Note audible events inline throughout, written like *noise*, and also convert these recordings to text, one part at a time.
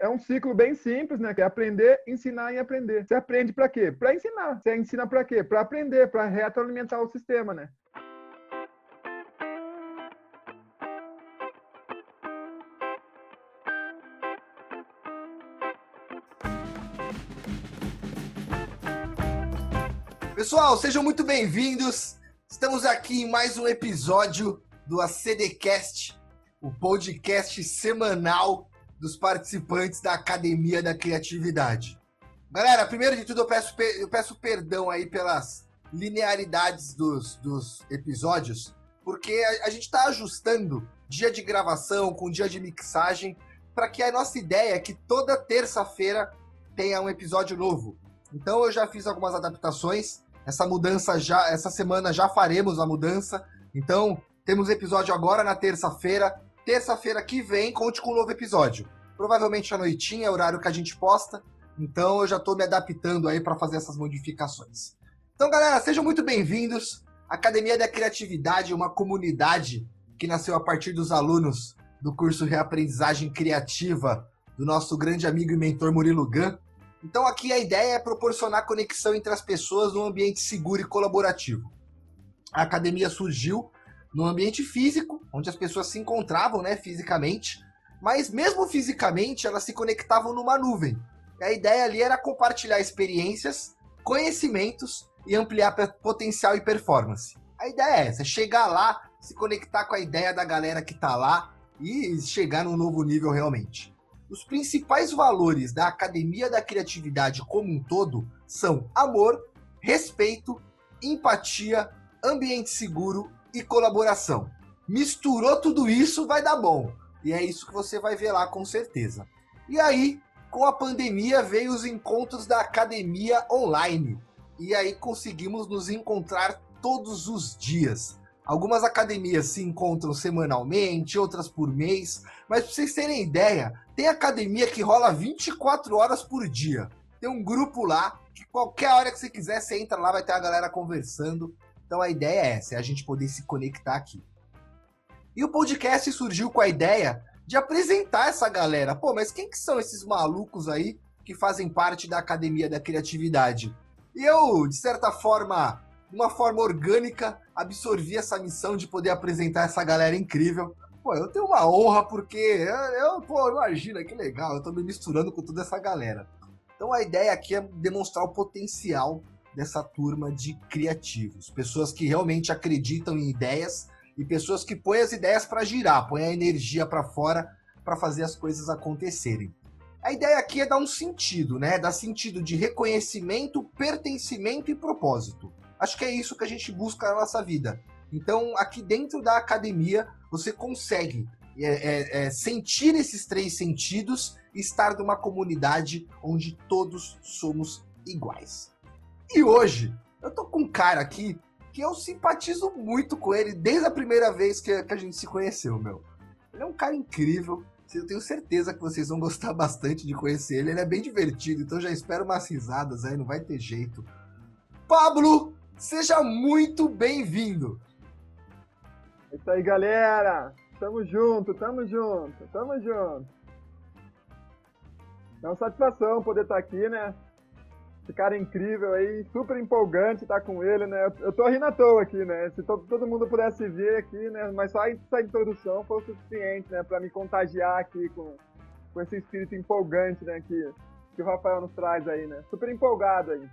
É um ciclo bem simples, né? Que é aprender, ensinar e aprender. Você aprende para quê? Para ensinar. Você ensina para quê? Para aprender, para retroalimentar o sistema, né? Pessoal, sejam muito bem-vindos. Estamos aqui em mais um episódio do ACDcast, o podcast semanal dos participantes da Academia da Criatividade. Galera, primeiro de tudo, eu peço, eu peço perdão aí pelas linearidades dos, dos episódios, porque a, a gente está ajustando dia de gravação com dia de mixagem para que a nossa ideia é que toda terça-feira tenha um episódio novo. Então eu já fiz algumas adaptações essa mudança já, essa semana já faremos a mudança. Então, temos episódio agora na terça-feira. Terça-feira que vem, conte com um novo episódio. Provavelmente à noitinha, é o horário que a gente posta. Então, eu já estou me adaptando aí para fazer essas modificações. Então, galera, sejam muito bem-vindos. Academia da Criatividade, uma comunidade que nasceu a partir dos alunos do curso Reaprendizagem Criativa do nosso grande amigo e mentor Murilo Gun. Então aqui a ideia é proporcionar conexão entre as pessoas num ambiente seguro e colaborativo. A academia surgiu no ambiente físico, onde as pessoas se encontravam, né, fisicamente, mas mesmo fisicamente elas se conectavam numa nuvem. E a ideia ali era compartilhar experiências, conhecimentos e ampliar potencial e performance. A ideia é essa, é chegar lá, se conectar com a ideia da galera que está lá e chegar num novo nível realmente. Os principais valores da Academia da Criatividade como um todo são amor, respeito, empatia, ambiente seguro e colaboração. Misturou tudo isso, vai dar bom. E é isso que você vai ver lá com certeza. E aí, com a pandemia, veio os encontros da academia online. E aí conseguimos nos encontrar todos os dias. Algumas academias se encontram semanalmente, outras por mês, mas para vocês terem ideia, tem academia que rola 24 horas por dia. Tem um grupo lá que qualquer hora que você quiser, você entra lá, vai ter a galera conversando. Então a ideia é essa, é a gente poder se conectar aqui. E o podcast surgiu com a ideia de apresentar essa galera. Pô, mas quem que são esses malucos aí que fazem parte da Academia da Criatividade? E eu, de certa forma, de uma forma orgânica, absorvi essa missão de poder apresentar essa galera incrível. Pô, eu tenho uma honra porque eu, pô, imagina que legal, eu tô me misturando com toda essa galera. Então a ideia aqui é demonstrar o potencial dessa turma de criativos, pessoas que realmente acreditam em ideias e pessoas que põem as ideias para girar, põem a energia para fora para fazer as coisas acontecerem. A ideia aqui é dar um sentido, né? Dar sentido de reconhecimento, pertencimento e propósito. Acho que é isso que a gente busca na nossa vida. Então, aqui dentro da academia, você consegue é, é, é, sentir esses três sentidos e estar numa comunidade onde todos somos iguais. E hoje, eu tô com um cara aqui que eu simpatizo muito com ele desde a primeira vez que, a gente se conheceu, meu. Ele é um cara incrível. Eu tenho certeza que vocês vão gostar bastante de conhecer ele. Ele é bem divertido, então já espero umas risadas aí, não vai ter jeito. Pablo Seja muito bem-vindo! É isso aí, galera! Tamo junto, tamo junto, tamo junto! É uma satisfação poder estar aqui, né? Esse cara incrível aí, super empolgante estar com ele, né? Eu tô rindo à toa aqui, né? Se todo, todo mundo pudesse ver aqui, né? Mas só essa introdução foi o suficiente, né? Pra me contagiar aqui com, com esse espírito empolgante, né? Que, que o Rafael nos traz aí, né? Super empolgado aí.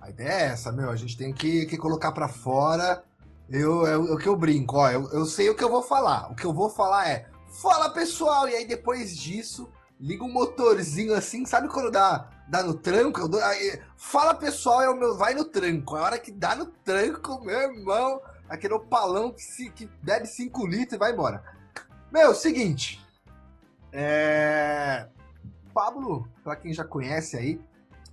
A ideia é essa, meu. A gente tem que, que colocar para fora. Eu, é, é o que eu brinco, ó. Eu, eu sei o que eu vou falar. O que eu vou falar é: Fala pessoal! E aí depois disso, liga um motorzinho assim, sabe quando dá, dá no tranco? Dou, aí, fala pessoal, é o meu vai no tranco. A hora que dá no tranco, meu irmão, aquele opalão que, se, que bebe 5 litros e vai embora. Meu, seguinte. É. Pablo, para quem já conhece aí,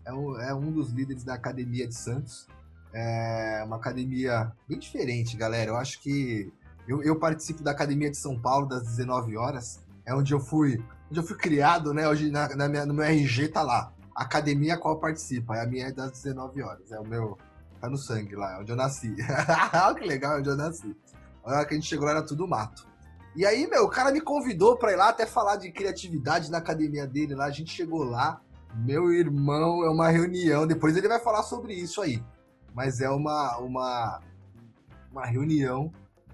é um, é um dos líderes da Academia de Santos. É uma academia bem diferente, galera. Eu acho que eu, eu, participo da Academia de São Paulo das 19 horas. É onde eu fui, onde eu fui criado, né? Hoje na, na minha, no meu RG tá lá. Academia a qual participa. A minha é das 19 horas. É o meu. Tá no sangue lá, é onde eu nasci. *laughs* que legal, é onde eu nasci. A hora que a gente chegou lá era tudo mato. E aí, meu, o cara me convidou pra ir lá até falar de criatividade na academia dele lá. A gente chegou lá. Meu irmão, é uma reunião. Depois ele vai falar sobre isso aí. Mas é uma, uma, uma reunião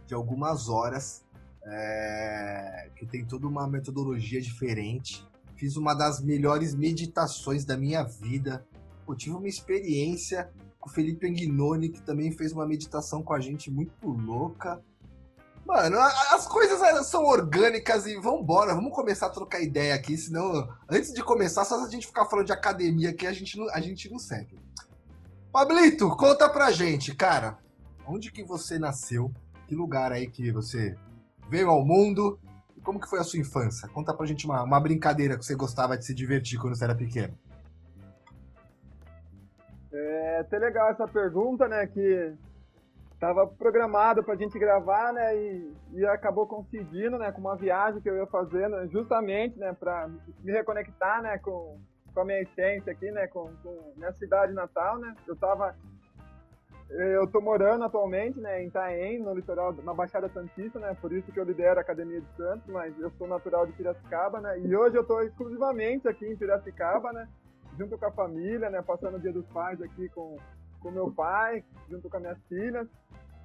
de algumas horas é, que tem toda uma metodologia diferente. Fiz uma das melhores meditações da minha vida. Eu tive uma experiência com o Felipe Anguinoni, que também fez uma meditação com a gente muito louca. Mano, as coisas são orgânicas e vambora, vamos começar a trocar ideia aqui, senão, antes de começar, só a gente ficar falando de academia aqui, a gente não, a gente não segue. Pablito, conta pra gente, cara, onde que você nasceu? Que lugar aí que você veio ao mundo? Como que foi a sua infância? Conta pra gente uma, uma brincadeira que você gostava de se divertir quando você era pequeno. É até legal essa pergunta, né? Que estava programado para a gente gravar, né? E, e acabou coincidindo, né? Com uma viagem que eu ia fazendo, justamente, né? Para me reconectar, né? Com, com a minha essência aqui, né? Com, com minha cidade natal, né? Eu tava eu tô morando atualmente, né, em Itaém, no litoral, na Baixada Santista, né, por isso que eu lidero a Academia de Santos, mas eu sou natural de Piracicaba, né, e hoje eu tô exclusivamente aqui em Piracicaba, né, junto com a família, né, passando o Dia dos Pais aqui com com meu pai, junto com as minhas filhas.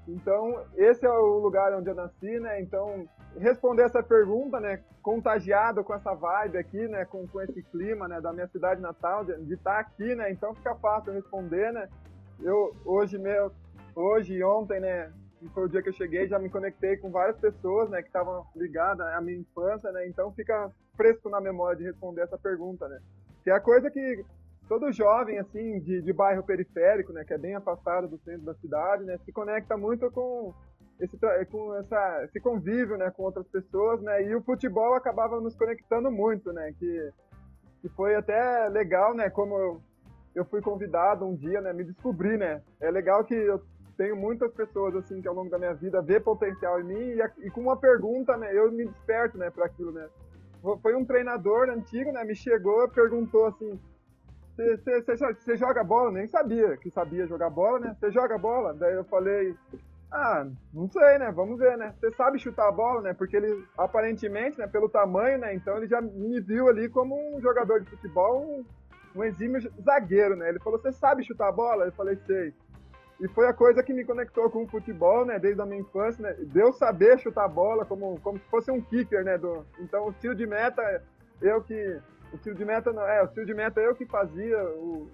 Então, esse é o lugar onde eu nasci, né? Então, responder essa pergunta, né? Contagiado com essa vibe aqui, né? Com, com esse clima, né? Da minha cidade natal, de, estar aqui, né? Então, fica fácil responder, né? Eu, hoje, meu, hoje e ontem, né? Foi o dia que eu cheguei, já me conectei com várias pessoas, né? Que estavam ligadas à minha infância, né? Então, fica fresco na memória de responder essa pergunta, né? Que é a coisa que todo jovem, assim, de, de bairro periférico, né, que é bem afastado do centro da cidade, né, se conecta muito com esse, com essa, esse convívio, né, com outras pessoas, né, e o futebol acabava nos conectando muito, né, que, que foi até legal, né, como eu, fui convidado um dia, né, me descobrir, né, é legal que eu tenho muitas pessoas, assim, que ao longo da minha vida vê potencial em mim e, e com uma pergunta, né, eu me desperto, né, para aquilo, né. Foi um treinador antigo, né, me chegou perguntou assim, você joga bola? Nem sabia que sabia jogar bola, né? Você joga bola? Daí eu falei, ah, não sei, né? Vamos ver, né? Você sabe chutar a bola, né? Porque ele, aparentemente, né, pelo tamanho, né? Então ele já me viu ali como um jogador de futebol, um exímio zagueiro, né? Ele falou, você sabe chutar a bola? Eu falei, sei. E foi a coisa que me conectou com o futebol, né? Desde a minha infância, né? Deu saber chutar a bola como, como se fosse um kicker, né? Do, então o tiro de meta, eu que o tiro de meta não. É, o tiro de meta eu que fazia o,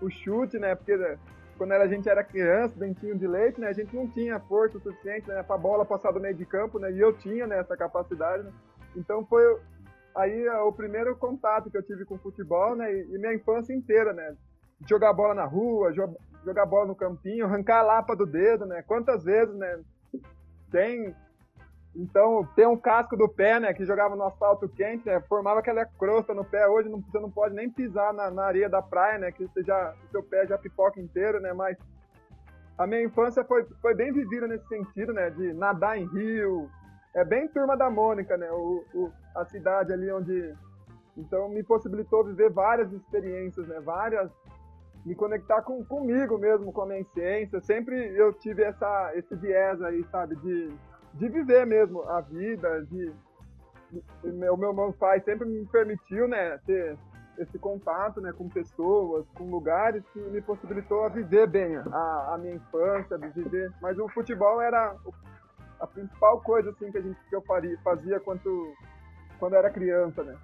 o, o chute, né? Porque né, quando a gente era criança, dentinho de leite, né? A gente não tinha força suficiente né, para a bola passar do meio de campo, né? E eu tinha né, essa capacidade, né? Então foi aí o primeiro contato que eu tive com futebol, né? E, minha infância inteira, né? Jogar bola na rua, jogar bola no campinho, arrancar a lapa do dedo, né? Quantas vezes, né? Tem então, tem um casco do pé, né, que jogava no asfalto quente, né, formava aquela crosta no pé. Hoje não, você não pode nem pisar na, na areia da praia, né, que você já, o seu pé já pipoca inteiro, né, mas a minha infância foi, foi bem vivida nesse sentido, né, de nadar em rio. É bem turma da Mônica, né, o, o, a cidade ali onde... Então, me possibilitou viver várias experiências, né, várias... Me conectar com, comigo mesmo, com a minha essência. Sempre eu tive essa, esse viés aí, sabe, de de viver mesmo a vida, de o meu, meu pai sempre me permitiu, né, ter esse contato, né, com pessoas, com lugares que me possibilitou a viver bem a, a minha infância, viver. Mas o futebol era a principal coisa assim que a gente que eu faria, fazia quando quando era criança, né?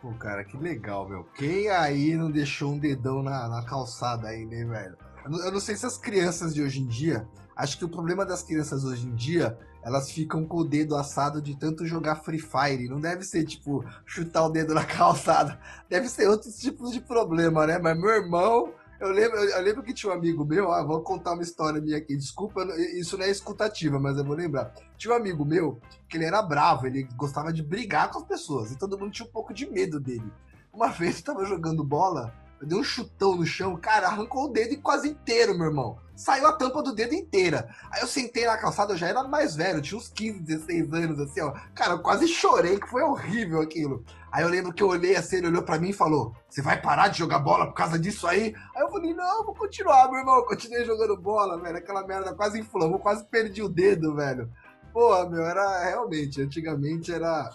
Pô, cara, que legal, meu. Quem aí não deixou um dedão na, na calçada aí, né, velho? Eu não sei se as crianças de hoje em dia Acho que o problema das crianças hoje em dia, elas ficam com o dedo assado de tanto jogar Free Fire. Não deve ser, tipo, chutar o dedo na *laughs* calçada. Deve ser outros tipos de problema, né? Mas meu irmão, eu lembro, eu lembro que tinha um amigo meu, ah, vou contar uma história minha aqui. Desculpa, isso não é escutativa, mas eu vou lembrar. Tinha um amigo meu que ele era bravo, ele gostava de brigar com as pessoas. E todo mundo tinha um pouco de medo dele. Uma vez eu tava jogando bola, eu dei um chutão no chão, cara, arrancou o dedo quase inteiro, meu irmão. Saiu a tampa do dedo inteira. Aí eu sentei na calçada, eu já era mais velho, tinha uns 15, 16 anos, assim, ó. Cara, eu quase chorei, que foi horrível aquilo. Aí eu lembro que eu olhei assim, ele olhou pra mim e falou: Você vai parar de jogar bola por causa disso aí? Aí eu falei: Não, vou continuar, meu irmão. Eu continuei jogando bola, velho. Aquela merda quase inflamou, quase perdi o dedo, velho. Pô, meu, era realmente, antigamente era,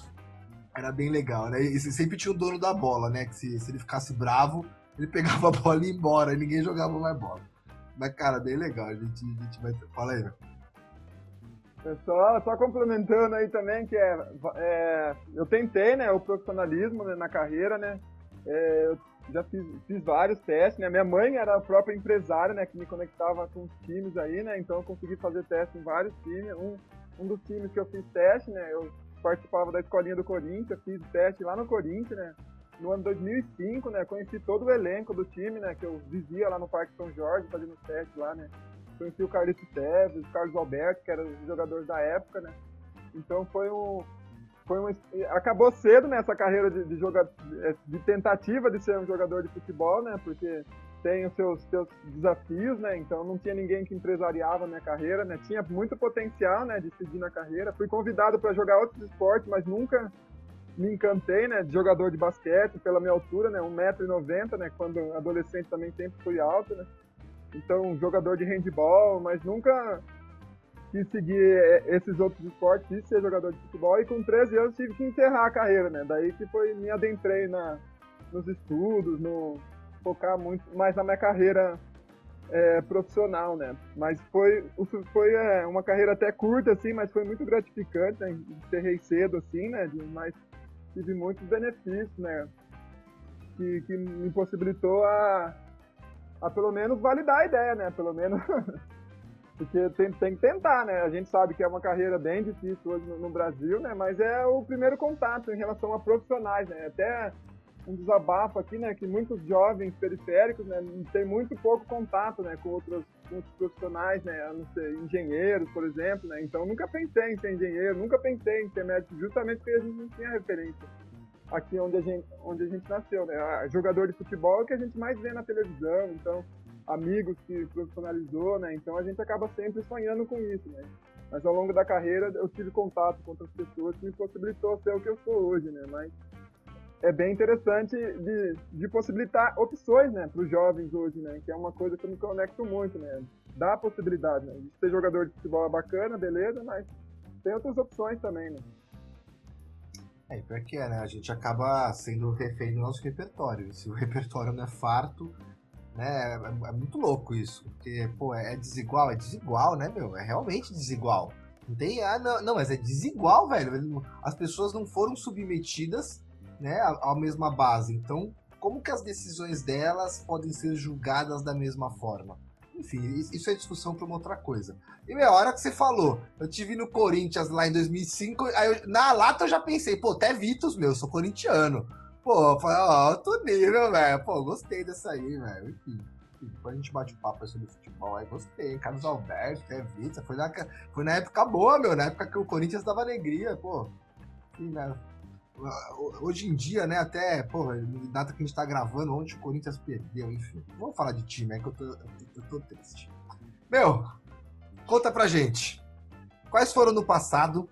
era bem legal, né? E sempre tinha o dono da bola, né? Que se, se ele ficasse bravo, ele pegava a bola e ia embora, e ninguém jogava mais bola. Mas, cara, bem legal, a gente, a gente vai. Fala aí, é só, só complementando aí também que é, é, eu tentei, né, o profissionalismo né, na carreira, né, é, eu já fiz, fiz, vários testes, né, minha mãe era a própria empresária, né, que me conectava com os times aí, né, então eu consegui fazer teste em vários times, um, um dos times que eu fiz teste, né, eu participava da escolinha do Corinthians, fiz teste lá no Corinthians, né, no ano 2005, né, conheci todo o elenco do time, né, que eu vivia lá no Parque São Jorge, fazendo teste lá, né, conheci o Carlito Teves, o Carlos Alberto, que eram os jogadores da época, né, então foi um, foi um, acabou cedo nessa né, carreira de, de, joga, de tentativa de ser um jogador de futebol, né, porque tem os seus, seus desafios, né? Então não tinha ninguém que empresariava a minha carreira, né? Tinha muito potencial, né, de seguir na carreira. Fui convidado para jogar outros esportes, mas nunca me encantei, né, de jogador de basquete, pela minha altura, né, 1,90m, né, quando adolescente também sempre fui alto, né, então jogador de handball, mas nunca quis seguir é, esses outros esportes, quis ser jogador de futebol, e com 13 anos tive que encerrar a carreira, né, daí que foi, me adentrei na, nos estudos, no focar muito mais na minha carreira é, profissional, né? Mas foi, foi é, uma carreira até curta, assim, mas foi muito gratificante, né? Encerrei cedo, assim, né? De, mas tive muitos benefícios, né? Que, que me possibilitou a, a pelo menos validar a ideia, né? Pelo menos. *laughs* Porque tem, tem que tentar, né? A gente sabe que é uma carreira bem difícil hoje no, no Brasil, né? Mas é o primeiro contato em relação a profissionais, né? Até um desabafo aqui, né, que muitos jovens periféricos, né, têm muito pouco contato, né, com outros, outros profissionais, né, não sei, engenheiros, por exemplo, né, então nunca pensei em ser engenheiro, nunca pensei em ser médico, justamente porque a gente não tinha referência aqui onde a gente, onde a gente nasceu, né, a jogador de futebol é o que a gente mais vê na televisão, então amigos que profissionalizou, né, então a gente acaba sempre sonhando com isso, né, mas ao longo da carreira eu tive contato com outras pessoas que me possibilitou ser o que eu sou hoje, né, mas é bem interessante de, de possibilitar opções, né, para os jovens hoje, né, que é uma coisa que eu me conecto muito, né, dá a possibilidade, né, de ser jogador de futebol é bacana, beleza, mas tem outras opções também, né. É, pior que é, né, a gente acaba sendo refém do nosso repertório, se o repertório não é farto, né, é, é muito louco isso, porque, pô, é desigual, é desigual, né, meu, é realmente desigual. Não tem, ah, não, não, mas é desigual, velho. As pessoas não foram submetidas né, a, a mesma base. Então, como que as decisões delas podem ser julgadas da mesma forma? Enfim, isso é discussão para uma outra coisa. E a hora que você falou, eu tive no Corinthians lá em 2005, aí eu, na lata eu já pensei, pô, até Vitos, meu, sou corintiano. Pô, alto nível, velho. Pô, gostei dessa aí, velho. Enfim, depois a gente bate o papo sobre futebol, aí gostei. Carlos Alberto, até Vitos, foi na, foi na época boa, meu, na época que o Corinthians dava alegria, pô. Enfim, né? Hoje em dia, né, até, porra, data que a gente tá gravando, ontem o Corinthians perdeu, enfim. Vamos falar de time, é que eu tô, eu tô triste. Meu, conta pra gente. Quais foram no passado,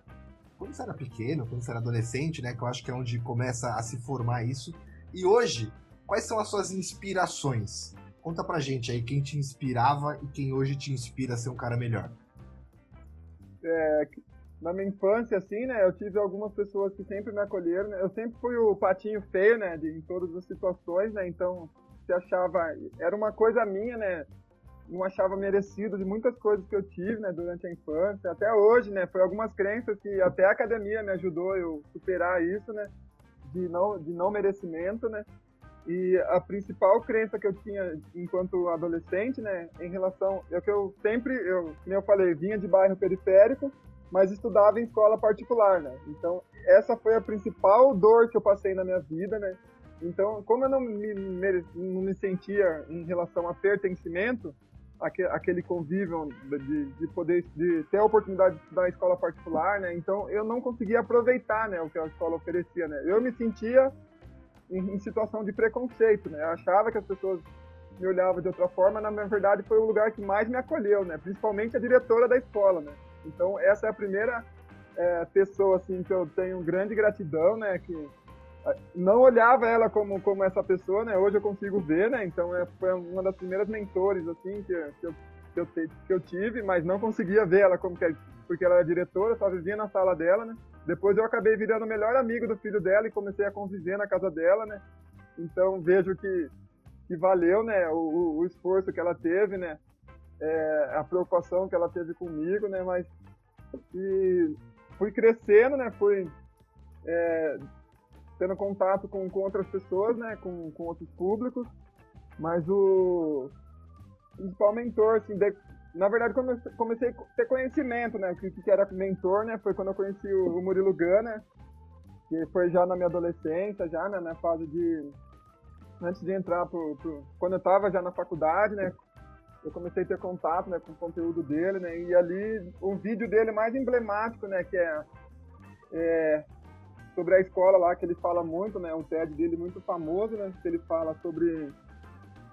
quando você era pequeno, quando você era adolescente, né, que eu acho que é onde começa a se formar isso, e hoje, quais são as suas inspirações? Conta pra gente aí quem te inspirava e quem hoje te inspira a ser um cara melhor. É, na minha infância, assim, né, eu tive algumas pessoas que sempre me acolheram. Né? Eu sempre fui o patinho feio, né, de, em todas as situações, né, então se achava, era uma coisa minha, né, não achava merecido de muitas coisas que eu tive, né, durante a infância, até hoje, né, foi algumas crenças que até a academia me ajudou eu superar isso, né, de não, de não merecimento, né, e a principal crença que eu tinha enquanto adolescente, né, em relação, é que eu sempre, eu, como eu falei, vinha de bairro periférico, mas estudava em escola particular, né? Então, essa foi a principal dor que eu passei na minha vida, né? Então, como eu não me, não me sentia em relação a pertencimento, aquele convívio de, de, poder de ter a oportunidade de estudar em escola particular, né? Então eu não conseguia aproveitar, né, o que a escola oferecia, né? Eu me sentia em, em situação de preconceito, né? Eu achava que as pessoas me olhavam de outra forma, na verdade foi o lugar que mais me acolheu, né? Principalmente a diretora da escola, né? Então, essa é a primeira é, pessoa assim que eu tenho grande gratidão, né? Que não olhava ela como, como essa pessoa, né? Hoje eu consigo ver, né? Então, é, foi uma das primeiras mentores assim que, que, eu, que, eu, que eu tive, mas não conseguia ver ela como que, porque ela era diretora, só vivia na sala dela, né? Depois eu acabei virando o melhor amigo do filho dela e comecei a conviver na casa dela, né? Então vejo que, que valeu, né? O, o esforço que ela teve, né? É, a preocupação que ela teve comigo, né? Mas e fui crescendo, né? Fui é, tendo contato com, com outras pessoas, né? Com, com outros públicos. Mas o principal mentor, assim, de, na verdade, comecei, comecei a ter conhecimento, né? O que, que era mentor, né? Foi quando eu conheci o, o Murilo Gana, que foi já na minha adolescência, já, né? Na fase de... Antes de entrar pro... pro quando eu estava já na faculdade, né? Eu comecei a ter contato, né? Com o conteúdo dele, né? E ali, o vídeo dele mais emblemático, né? Que é, é sobre a escola lá, que ele fala muito, né? Um TED dele muito famoso, né? Que ele fala sobre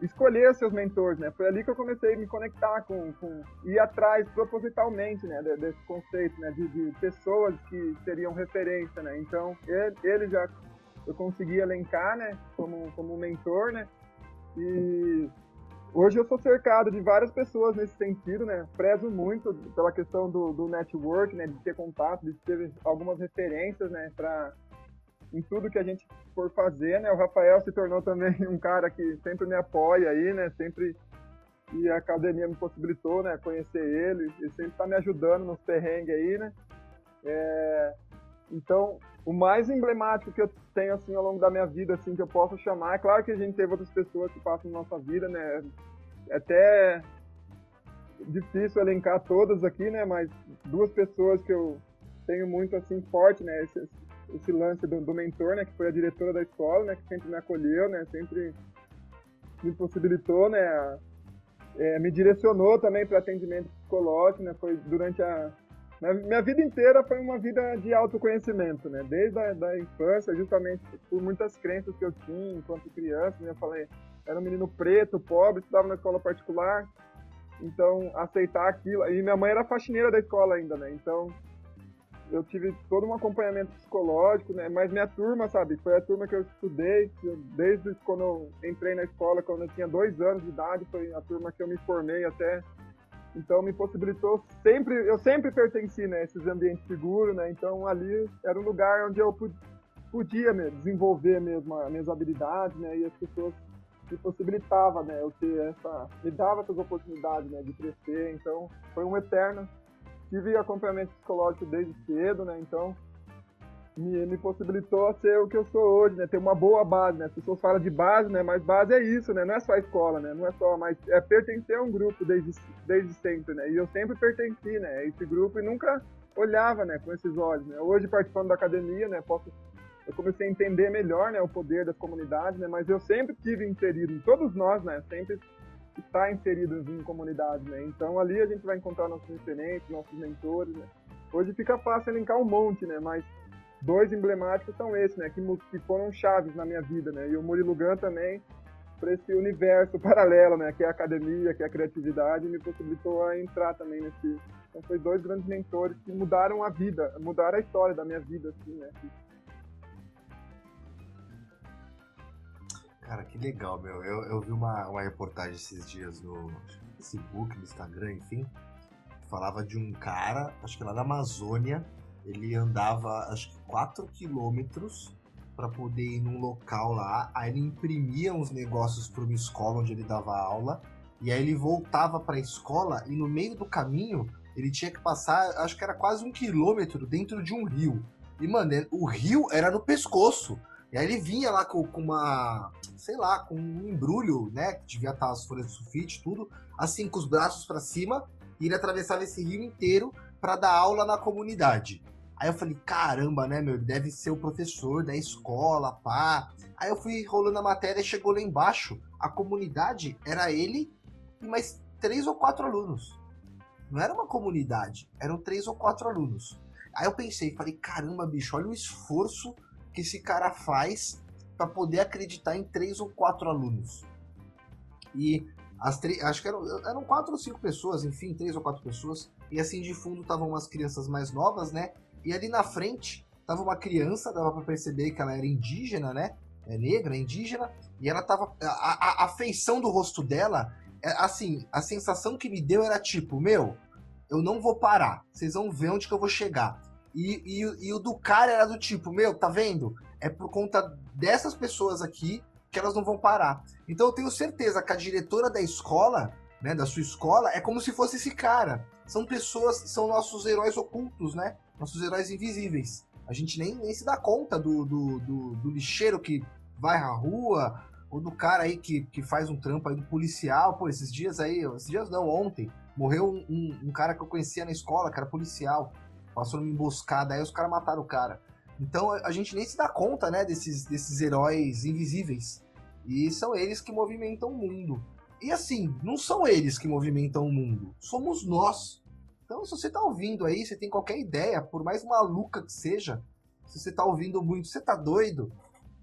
escolher seus mentores, né? Foi ali que eu comecei a me conectar com, com ir atrás propositalmente, né? Desse conceito, né? De, de pessoas que seriam referência, né? Então, ele, ele, já eu consegui elencar, né? Como, como mentor, né? E hoje eu sou cercado de várias pessoas nesse sentido, né? Prezo muito pela questão do, do network, né? De ter contato, de ter algumas referências, né? Para em tudo que a gente for fazer, né? O Rafael se tornou também *laughs* um cara que sempre me apoia aí, né? Sempre e a academia me possibilitou, né? Conhecer ele, ele sempre está me ajudando nos perrengues aí, né? É, então, o mais emblemático que eu tenho assim ao longo da minha vida, assim, que eu posso chamar, é claro que a gente teve outras pessoas que passam na nossa vida, né? É até difícil elencar todas aqui, né? Mas duas pessoas que eu tenho muito assim forte, né? Esse, esse lance do, do, mentor, né, que foi a diretora da escola, né, que sempre me acolheu, né, sempre me possibilitou, né, é, me direcionou também para atendimento psicológico, né, foi durante a minha, vida inteira foi uma vida de autoconhecimento, né, desde a da infância, justamente por muitas crenças que eu tinha enquanto criança, né, eu falei, era um menino preto, pobre, estudava na escola particular, então aceitar aquilo, e minha mãe era faxineira da escola ainda, né, então eu tive todo um acompanhamento psicológico, né? Mas minha turma, sabe, foi a turma que eu estudei desde quando eu entrei na escola, quando eu tinha dois anos de idade, foi a turma que eu me formei até. Então me possibilitou sempre, eu sempre pertenci, né? Esses ambientes seguros, né? Então ali era um lugar onde eu podia né, desenvolver mesmo as minhas habilidades, né? E as pessoas me possibilitava, né? Eu ter essa, me dava essas oportunidades, né? De crescer. Então foi um eterno tive acompanhamento psicológico desde cedo, né? Então me, me possibilitou ser o que eu sou hoje, né? Ter uma boa base, né? As pessoas falam de base, né? Mas base é isso, né? Não é só a escola, né? Não é só, mas é pertencer a um grupo desde, desde sempre, né? E eu sempre pertenci, né? A esse grupo e nunca olhava, né? Com esses olhos, né? Hoje participando da academia, né? Posso eu comecei a entender melhor, né? O poder das comunidades, né? Mas eu sempre tive inserido, todos nós, né? Sempre está inserido em comunidades, né? Então ali a gente vai encontrar nossos referentes, nossos mentores, né? Hoje fica fácil elencar um monte, né? Mas dois emblemáticos são esses, né? Que, que foram chaves na minha vida, né? E o Murilo Gun também, para esse universo *laughs* paralelo, né? Que é a academia, que é a criatividade, me possibilitou a entrar também nesse... Então foi dois grandes mentores que mudaram a vida, mudaram a história da minha vida, assim, né? Cara, que legal, meu. Eu, eu vi uma, uma reportagem esses dias no Facebook, no Instagram, enfim. Falava de um cara, acho que lá na Amazônia, ele andava acho que 4 quilômetros para poder ir num local lá. Aí ele imprimia uns negócios para uma escola onde ele dava aula. E aí ele voltava para a escola e no meio do caminho ele tinha que passar, acho que era quase um quilômetro dentro de um rio. E, mano, o rio era no pescoço. E aí ele vinha lá com, com, uma, sei lá, com um embrulho, né? Que devia estar as folhas de sulfite, tudo, assim, com os braços para cima, e ele atravessava esse rio inteiro para dar aula na comunidade. Aí eu falei, caramba, né, meu? Deve ser o professor da escola, pá. Aí eu fui rolando a matéria e chegou lá embaixo. A comunidade era ele e mais três ou quatro alunos. Não era uma comunidade, eram três ou quatro alunos. Aí eu pensei, falei, caramba, bicho, olha o esforço que esse cara faz para poder acreditar em três ou quatro alunos. E as acho que eram, eram quatro ou cinco pessoas, enfim, três ou quatro pessoas. E assim de fundo estavam umas crianças mais novas, né? E ali na frente tava uma criança, dava para perceber que ela era indígena, né? É negra, indígena, e ela tava. A, a, a feição do rosto dela, é, assim, a sensação que me deu era tipo, meu, eu não vou parar. Vocês vão ver onde que eu vou chegar. E, e, e o do cara era do tipo, meu, tá vendo? É por conta dessas pessoas aqui que elas não vão parar. Então eu tenho certeza que a diretora da escola, né, da sua escola, é como se fosse esse cara. São pessoas, são nossos heróis ocultos, né? Nossos heróis invisíveis. A gente nem, nem se dá conta do, do, do, do lixeiro que vai à rua, ou do cara aí que, que faz um trampo aí do policial. Pô, esses dias aí, esses dias não, ontem, morreu um, um, um cara que eu conhecia na escola, que era policial. Passou numa emboscada, aí os caras mataram o cara. Então a gente nem se dá conta, né, desses, desses heróis invisíveis. E são eles que movimentam o mundo. E assim, não são eles que movimentam o mundo, somos nós. Então, se você tá ouvindo aí, você tem qualquer ideia, por mais maluca que seja, se você tá ouvindo muito, você tá doido,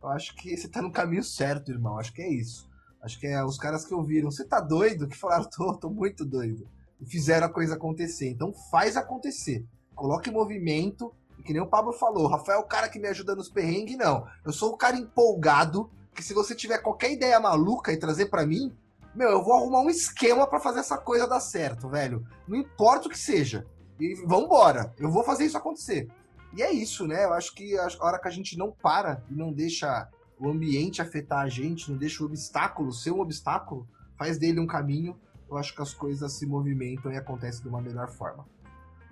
eu acho que você tá no caminho certo, irmão. Acho que é isso. Acho que é os caras que ouviram, você tá doido? Que falaram, tô, tô muito doido. E fizeram a coisa acontecer. Então faz acontecer. Coloque movimento que nem o Pablo falou, Rafael é o cara que me ajuda nos perrengues, não. Eu sou o cara empolgado, que se você tiver qualquer ideia maluca e trazer para mim, meu, eu vou arrumar um esquema para fazer essa coisa dar certo, velho. Não importa o que seja. E vambora, eu vou fazer isso acontecer. E é isso, né? Eu acho que a hora que a gente não para e não deixa o ambiente afetar a gente, não deixa o obstáculo ser um obstáculo, faz dele um caminho, eu acho que as coisas se movimentam e acontecem de uma melhor forma.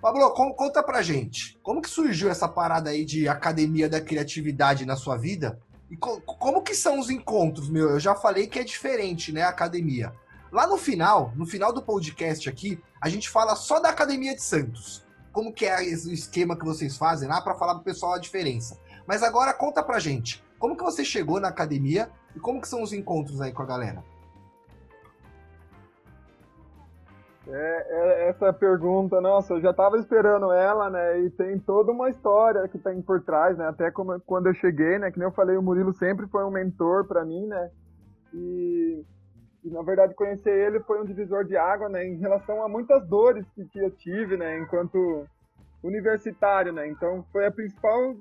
Pablo, conta pra gente, como que surgiu essa parada aí de Academia da Criatividade na sua vida? E co como que são os encontros, meu? Eu já falei que é diferente, né, a academia. Lá no final, no final do podcast aqui, a gente fala só da Academia de Santos. Como que é o esquema que vocês fazem lá para falar pro pessoal a diferença. Mas agora conta pra gente, como que você chegou na academia e como que são os encontros aí com a galera? É, é, essa pergunta, nossa, eu já estava esperando ela, né? E tem toda uma história que tem por trás, né? Até como, quando eu cheguei, né? Que nem eu falei, o Murilo sempre foi um mentor para mim, né? E, e, na verdade conhecer ele foi um divisor de água, né? Em relação a muitas dores que, que eu tive, né? Enquanto universitário, né? Então foi a principal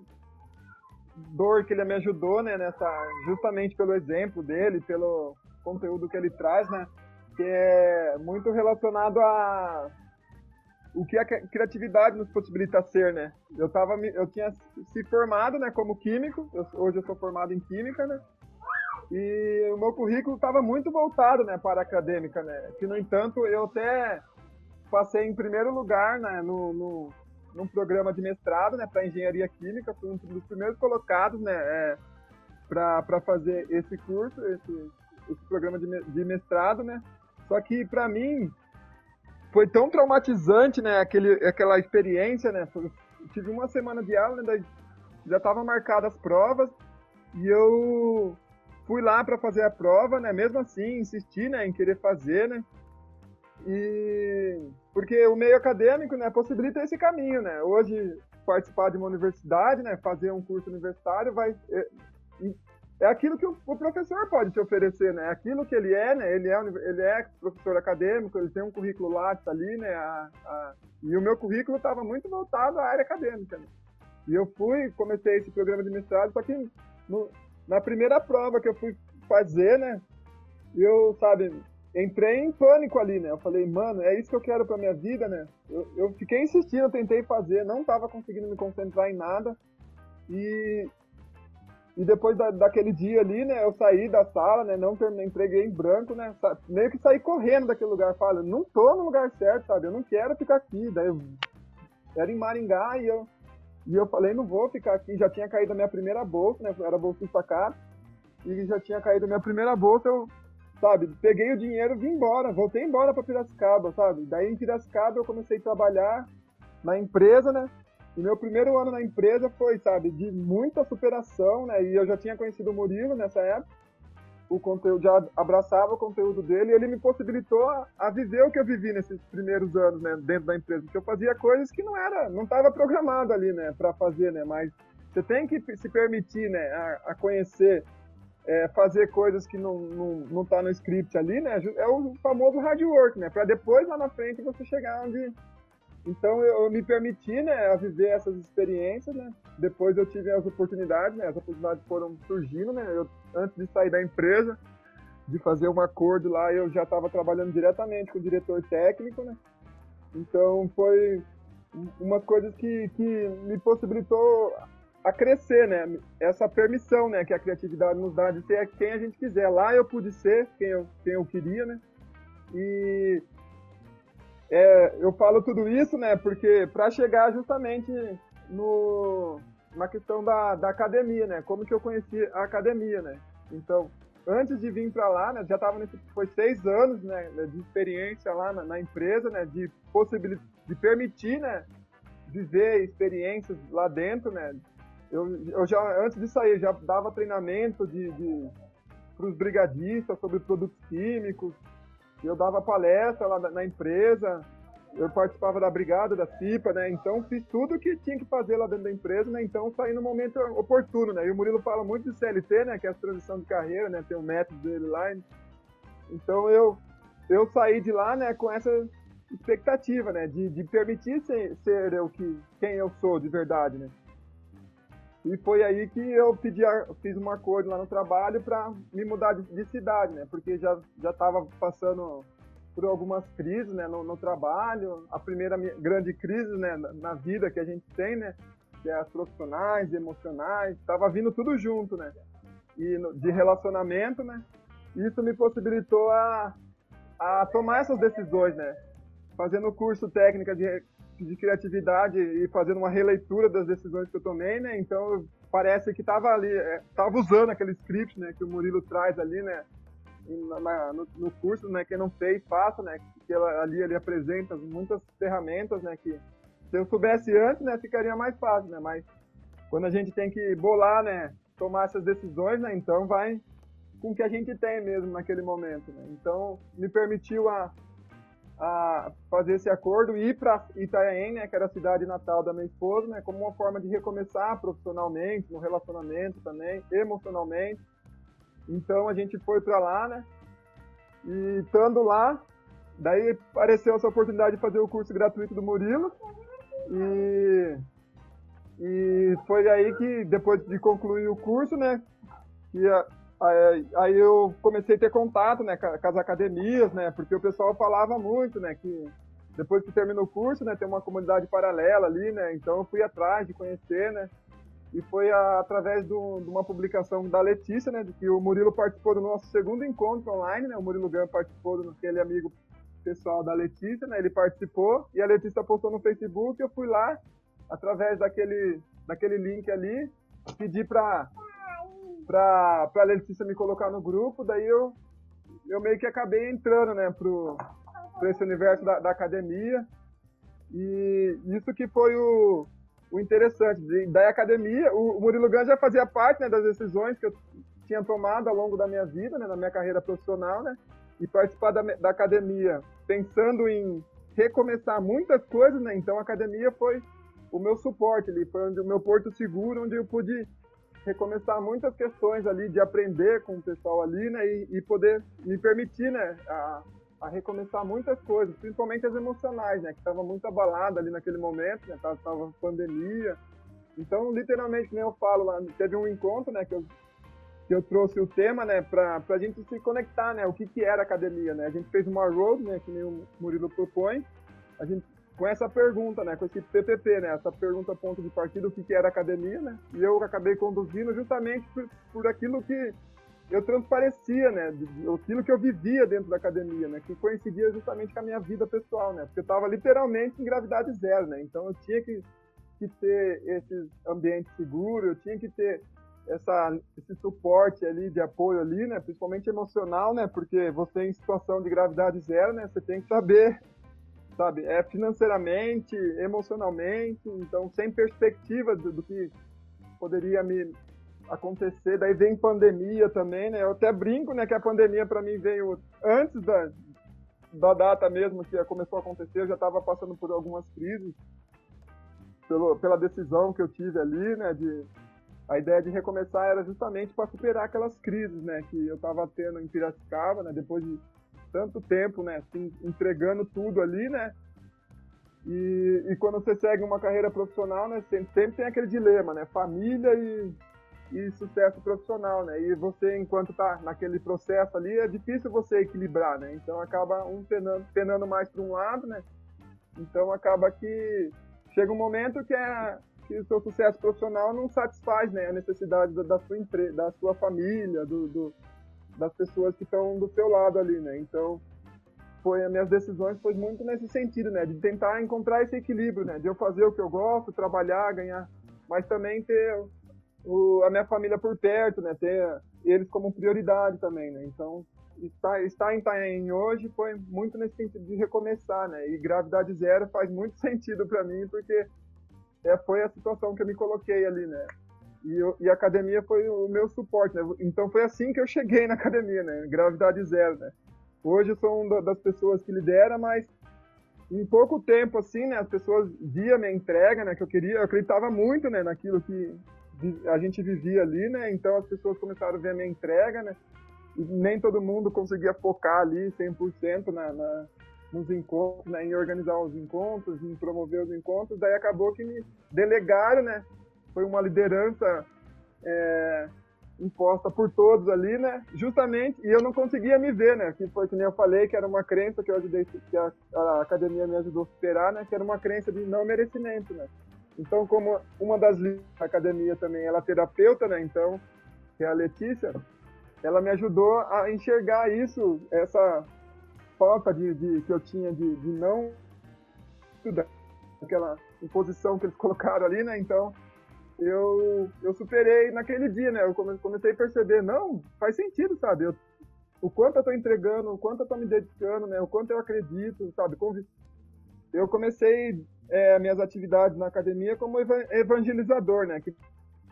dor que ele me ajudou, né? Nessa, justamente pelo exemplo dele, pelo conteúdo que ele traz, né? Que é muito relacionado a o que a criatividade nos possibilita ser, né? Eu tava, eu tinha se formado, né, como químico. Eu, hoje eu sou formado em química, né? E o meu currículo estava muito voltado, né, para a acadêmica, né? Que no entanto eu até passei em primeiro lugar, né, no, no num programa de mestrado, né, para engenharia química. Fui um dos primeiros colocados, né, é, para fazer esse curso, esse, esse programa de, de mestrado, né? Só que para mim foi tão traumatizante, né, aquele, aquela experiência, né? Eu tive uma semana de aula, né, já estavam marcadas as provas e eu fui lá para fazer a prova, né? Mesmo assim, insisti, né, em querer fazer, né? E porque o meio acadêmico, né, possibilita esse caminho, né? Hoje participar de uma universidade, né, fazer um curso universitário vai é, é aquilo que o, o, professor pode te oferecer, né? Aquilo que ele é, né? Ele é, ele é professor acadêmico, ele tem um currículo lá, tá ali, né? A, a... E o meu currículo estava muito voltado à área acadêmica, né? E eu fui, comecei esse programa de mestrado, só que no, na primeira prova que eu fui fazer, né? Eu, sabe, entrei em pânico ali, né? Eu falei, mano, é isso que eu quero pra minha vida, né? Eu, eu fiquei insistindo, eu tentei fazer, não tava conseguindo me concentrar em nada. E e depois da, daquele dia ali, né, eu saí da sala, né, não terminei, entreguei em branco, né, meio que saí correndo daquele lugar, falo, não tô no lugar certo, sabe, eu não quero ficar aqui, daí eu era em Maringá e eu, e eu falei, não vou ficar aqui, já tinha caído a minha primeira bolsa, né, era bolsista caro, e já tinha caído a minha primeira bolsa, eu, sabe, peguei o dinheiro, vim embora, voltei embora para Piracicaba, sabe, daí em Piracicaba eu comecei a trabalhar na empresa, né, e meu primeiro ano na empresa foi, sabe, de muita superação, né? E eu já tinha conhecido o Murilo nessa época. O conteúdo já abraçava o conteúdo dele e ele me possibilitou a, viver o que eu vivi nesses primeiros anos, né, dentro da empresa, porque eu fazia coisas que não era, não estava programado ali, né, para fazer, né, mas você tem que se permitir, né, a, a conhecer, é, fazer coisas que não, não, não tá no script ali, né, é o famoso hard work, né, para depois lá na frente você chegar onde então eu, eu, me permiti, né, a viver essas experiências, né? Depois eu tive as oportunidades, né? As oportunidades foram surgindo, né? Eu, antes de sair da empresa, de fazer um acordo lá, eu já estava trabalhando diretamente com o diretor técnico, né? Então foi uma coisa que, que me possibilitou a crescer, né? Essa permissão, né, que a criatividade nos dá de ser quem a gente quiser. Lá eu pude ser quem eu, quem eu queria, né? E é, eu falo tudo isso, né, porque para chegar justamente no, na questão da, da academia, né? Como que eu conheci a academia, né? Então, antes de vir para lá, né, já estava nesse foi seis anos, né, de experiência lá na, na empresa, né, de possibilidade de permitir, né, viver experiências lá dentro, né, eu, eu já, antes de sair, já dava treinamento de, de para os brigadistas sobre produtos químicos. Eu dava palestra lá na, empresa. Eu participava da brigada, da CIPA, né? Então fiz tudo o que tinha que fazer lá dentro da empresa, né? Então saí no momento oportuno, né? E o Murilo fala muito de CLT, né? Que é a transição de carreira, né? Tem um método dele lá. Então eu eu saí de lá, né? Com essa expectativa, né? De, de permitir ser, ser eu que quem eu sou de verdade, né? E foi aí que eu pedi, fiz um acordo lá no trabalho para me mudar de, de, cidade, né? Porque já já estava passando por algumas crises, né, no, no, trabalho. A primeira grande crise, né, na, na, vida que a gente tem, né, que é as profissionais, emocionais, estava vindo tudo junto, né? E no, de relacionamento, né? Isso me possibilitou a, a tomar essas decisões, né? Fazendo o curso técnica de de criatividade e fazendo uma releitura das decisões que eu tomei, né? Então parece que estava ali, estava é, usando aquele script, né, que o Murilo traz ali, né, na, no, no, curso, né, quem não fez, faça, né, que ela, ali ele apresenta muitas ferramentas, né, que se eu soubesse antes, né, ficaria mais fácil, né, mas quando a gente tem que bolar, né, tomar essas decisões, né, então vai com o que a gente tem mesmo naquele momento, né, então me permitiu a a fazer esse acordo e ir para Itanhaém, né, que era a cidade natal da minha esposa, né, como uma forma de recomeçar profissionalmente, no relacionamento também, emocionalmente. Então a gente foi para lá, né, e estando lá, daí apareceu essa oportunidade de fazer o curso gratuito do Murilo e e foi aí que depois de concluir o curso, né, que a, Aí eu comecei a ter contato, né, com as academias, né, porque o pessoal falava muito, né, que depois que termina o curso, né, tem uma comunidade paralela ali, né, então eu fui atrás de conhecer, né, e foi a, através do, de uma publicação da Letícia, né, de que o Murilo participou do nosso segundo encontro online, né, o Murilo Gan participou aquele amigo pessoal da Letícia, né, ele participou e a Letícia postou no Facebook, eu fui lá através daquele daquele link ali, pedi para pra, pra Letícia me colocar no grupo, daí eu, eu meio que acabei entrando, né, pro, pro esse universo da, da academia. E isso que foi o, o interessante. De, da academia, o Murilo Gans já fazia parte né, das decisões que eu tinha tomado ao longo da minha vida, né, na minha carreira profissional, né? E participar da, da academia pensando em recomeçar muitas coisas, né? Então a academia foi o meu suporte ali, foi onde, o meu porto seguro, onde eu pude recomeçar muitas questões ali, de aprender com o pessoal ali, né, e, e poder me permitir, né, a, a, recomeçar muitas coisas, principalmente as emocionais, né, que estava muito abalada ali naquele momento, né, tava, tava pandemia. Então, literalmente, nem eu falo lá, teve um encontro, né, que eu, que eu trouxe o tema, né, para a gente se conectar, né, o que que era academia, né. A gente fez uma road, né, que nem o Murilo propõe, a gente com essa pergunta, né, com esse PPP, né, essa pergunta ponto de partida, o que, que era academia, né, e eu acabei conduzindo justamente por, por aquilo que eu transparecia, né, aquilo que eu vivia dentro da academia, né, que coincidia justamente com a minha vida pessoal, né, porque eu estava literalmente em gravidade zero, né, então eu tinha que, que ter esse ambiente seguro, eu tinha que ter essa, esse suporte ali de apoio ali, né, principalmente emocional, né, porque você em situação de gravidade zero, né, você tem que saber sabe? É financeiramente, emocionalmente, então sem perspectiva do, do, que poderia me acontecer. Daí vem pandemia também, né? Eu até brinco, né, que a pandemia para mim veio antes da, da data mesmo que começou a acontecer. Eu já estava passando por algumas crises pelo, pela decisão que eu tive ali, né, de a ideia de recomeçar era justamente para superar aquelas crises, né, que eu estava tendo em Piracicaba, né, depois de tanto tempo, né, assim, entregando tudo ali, né? E, e quando você segue uma carreira profissional, né, sempre, sempre tem aquele dilema, né? Família e, e sucesso profissional, né? E você, enquanto tá naquele processo ali, é difícil você equilibrar, né? Então acaba um penando, penando mais para um lado, né? Então acaba que chega um momento que, é, que o seu sucesso profissional não satisfaz né, a necessidade da, da sua empresa, da sua família, do, do, das pessoas que estão do seu lado ali, né? Então foi as minhas decisões foi muito nesse sentido, né, de tentar encontrar esse equilíbrio, né, de eu fazer o que eu gosto, trabalhar, ganhar, mas também ter o, a minha família por perto, né, ter eles como prioridade também, né. Então estar, estar em Itaém hoje foi muito nesse sentido de recomeçar, né? E gravidade zero faz muito *laughs* sentido para mim, porque é, foi a situação que eu me coloquei ali, né? E, eu, e, a academia foi o meu suporte, né? Então foi assim que eu cheguei na academia, né? Gravidade zero, né? Hoje eu sou uma das pessoas que lidera, mas em pouco tempo, assim, né? As pessoas via minha entrega, né? Que eu queria, eu acreditava muito, né? Naquilo que a gente vivia ali, né? Então as pessoas começaram a ver a minha entrega, né? nem todo mundo conseguia focar ali 100% na, na, nos encontros, né, em organizar os encontros, em promover os encontros, daí acabou que me delegaram, né, foi uma liderança é, imposta por todos ali, né, justamente, e eu não conseguia me ver, né, que foi que nem eu falei, que era uma crença que eu ajudei, que a, a academia me ajudou a superar, né, que era uma crença de não merecimento, né, então como uma das da academia também, ela é terapeuta, né, então, que é a Letícia, ela me ajudou a enxergar isso, essa falta de, de que eu tinha de, de não estudar, aquela imposição que eles colocaram ali, né? Então, eu, eu superei naquele dia, né? Eu comecei a perceber, não, faz sentido, sabe? Eu, o quanto eu tô entregando, o quanto eu tô me dedicando, né? O quanto eu acredito, sabe? Eu comecei é, minhas atividades na academia como evangelizador, né? Que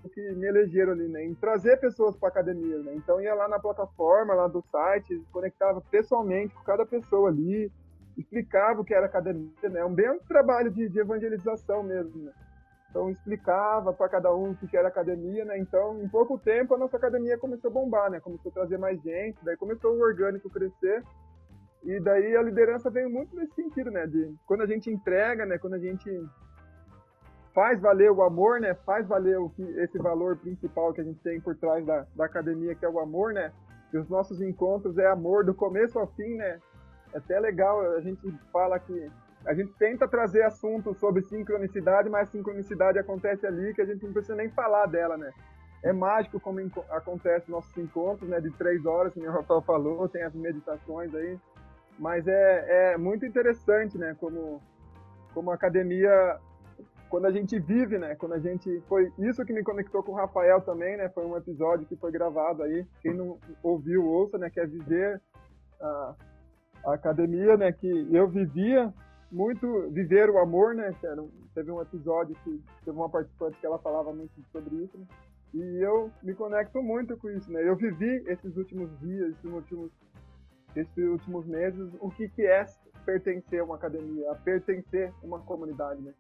que me elegeram ali, né? Em trazer pessoas para academia, né? Então ia lá na plataforma, lá do site, conectava pessoalmente com cada pessoa ali, explicava o que era academia, né? Um bem trabalho de, de evangelização mesmo, né? Então explicava para cada um o que era academia, né? Então, em pouco tempo a nossa academia começou a bombar, né? Começou a trazer mais gente, daí começou o orgânico crescer. E daí a liderança veio muito nesse sentido, né? De quando a gente entrega, né? Quando a gente faz valer o amor, né? Faz valer o que, esse valor principal que a gente tem por trás da, da academia, que é o amor, né? E os nossos encontros é amor do começo ao fim, né? É até legal, a gente fala que a gente tenta trazer assuntos sobre sincronicidade, mas sincronicidade acontece ali que a gente não precisa nem falar dela, né? É mágico como acontece nossos encontros, né? De três horas, como o Rafael falou, tem as meditações aí. Mas é, é muito interessante, né? Como, como a academia quando a gente vive, né? Quando a gente foi isso que me conectou com o Rafael também, né? Foi um episódio que foi gravado aí. Quem não ouviu ouça, né? Que é viver a academia, né? Que eu vivia muito viver o amor, né? Um, teve um episódio que teve uma participante que ela falava muito sobre isso. Né? E eu me conecto muito com isso, né? Eu vivi esses últimos dias, esses últimos, esses últimos meses, o que, que é pertencer a uma academia, a pertencer a uma comunidade, né?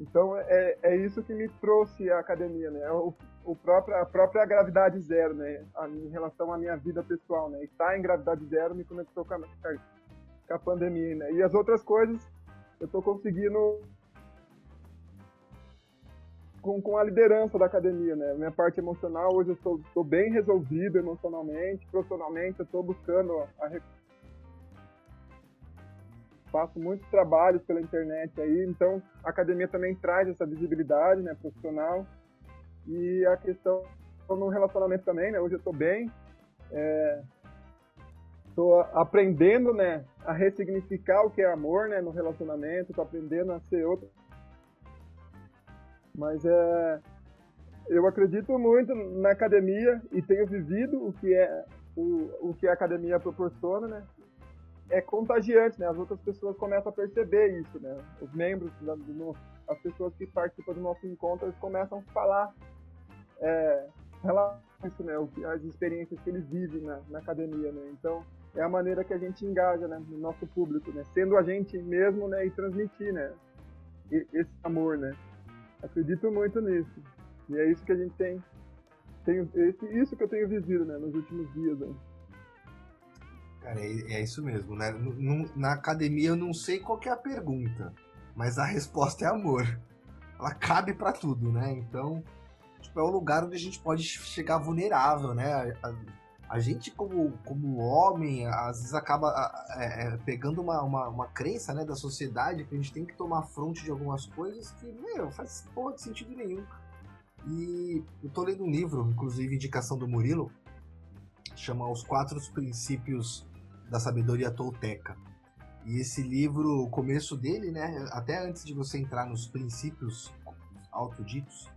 Então é, é isso que me trouxe à academia, né? O, o próprio, a própria gravidade zero, né? A, em relação à minha vida pessoal, né? Estar em gravidade zero me conectou com a, com a pandemia, né? E as outras coisas eu estou conseguindo com, com a liderança da academia, né? Minha parte emocional, hoje eu estou bem resolvido emocionalmente, profissionalmente, eu estou buscando a, faço muitos trabalhos pela internet aí, então a academia também traz essa visibilidade, né, profissional. E a questão no relacionamento também, né, hoje eu estou bem, estou é, aprendendo, né, a ressignificar o que é amor, né, no relacionamento, estou aprendendo a ser outro. Mas é, eu acredito muito na academia e tenho vivido o que é o, o que a academia proporciona, né? é contagiante, né? As outras pessoas começam a perceber isso, né? Os membros, as pessoas que participam do nosso encontro, eles começam a falar é, isso, né? As experiências que eles vivem na, na, academia, né? Então, é a maneira que a gente engaja, né? No nosso público, né? Sendo a gente mesmo, né? E transmitir, né? esse amor, né? Acredito muito nisso. E é isso que a gente tem, tem esse, isso que eu tenho vivido, né? Nos últimos dias, né? Cara, é, é isso mesmo, né? na academia eu não sei qual é a pergunta, mas a resposta é amor. Ela cabe para tudo, né? Então, tipo, é o lugar onde a gente pode chegar vulnerável, né? A, a, a gente como, como homem, às vezes acaba é, é, pegando uma, uma, uma, crença né, da sociedade que a gente tem que tomar fronte de algumas coisas que, meu, faz porra de sentido nenhum. E eu tô lendo um livro, inclusive indicação do Murilo, chama Os Quatro Princípios da Sabedoria Tolteca. E esse livro, o começo dele, né, até antes de você entrar nos princípios autoditos,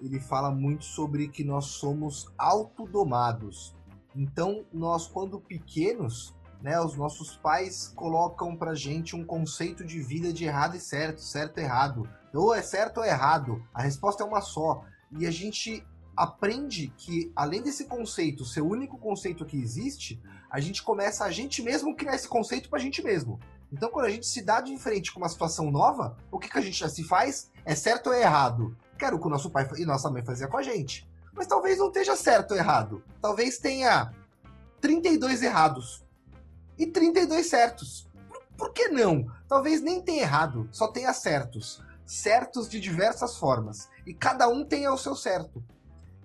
ele fala muito sobre que nós somos autodomados. Então, nós quando pequenos, né, os nossos pais colocam pra gente um conceito de vida de errado e certo, certo e errado. Ou é certo ou é errado. A resposta é uma só. E a gente aprende que, além desse conceito ser o único conceito que existe, a gente começa a gente mesmo criar esse conceito pra gente mesmo. Então, quando a gente se dá de frente com uma situação nova, o que, que a gente já se faz? É certo ou é errado? Quero o que o nosso pai e nossa mãe fazia com a gente. Mas talvez não esteja certo ou errado. Talvez tenha 32 errados e 32 certos. Por, por que não? Talvez nem tenha errado, só tenha certos. Certos de diversas formas. E cada um tenha o seu certo.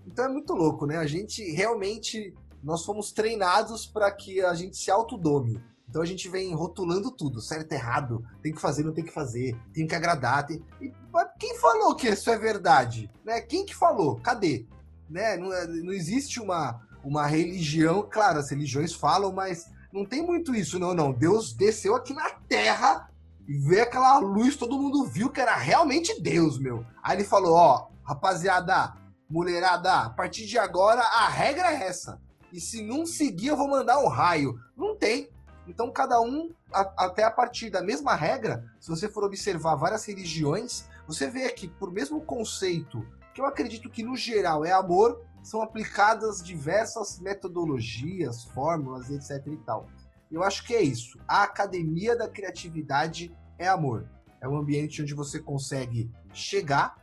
Então é muito louco, né? A gente realmente nós fomos treinados para que a gente se autodome. Então a gente vem rotulando tudo, certo, errado, tem que fazer, não tem que fazer, tem que agradar. Tem... E, quem falou que isso é verdade? Né? Quem que falou? Cadê? Né? Não, é, não existe uma, uma religião, claro, as religiões falam, mas não tem muito isso, não, não. Deus desceu aqui na Terra e veio aquela luz, todo mundo viu que era realmente Deus, meu. Aí ele falou, ó, rapaziada, mulherada, a partir de agora a regra é essa. E se não seguir, eu vou mandar um raio. Não tem. Então, cada um, a, até a partir da mesma regra, se você for observar várias religiões, você vê que, por mesmo conceito, que eu acredito que no geral é amor, são aplicadas diversas metodologias, fórmulas, etc e tal. Eu acho que é isso. A academia da criatividade é amor. É um ambiente onde você consegue chegar,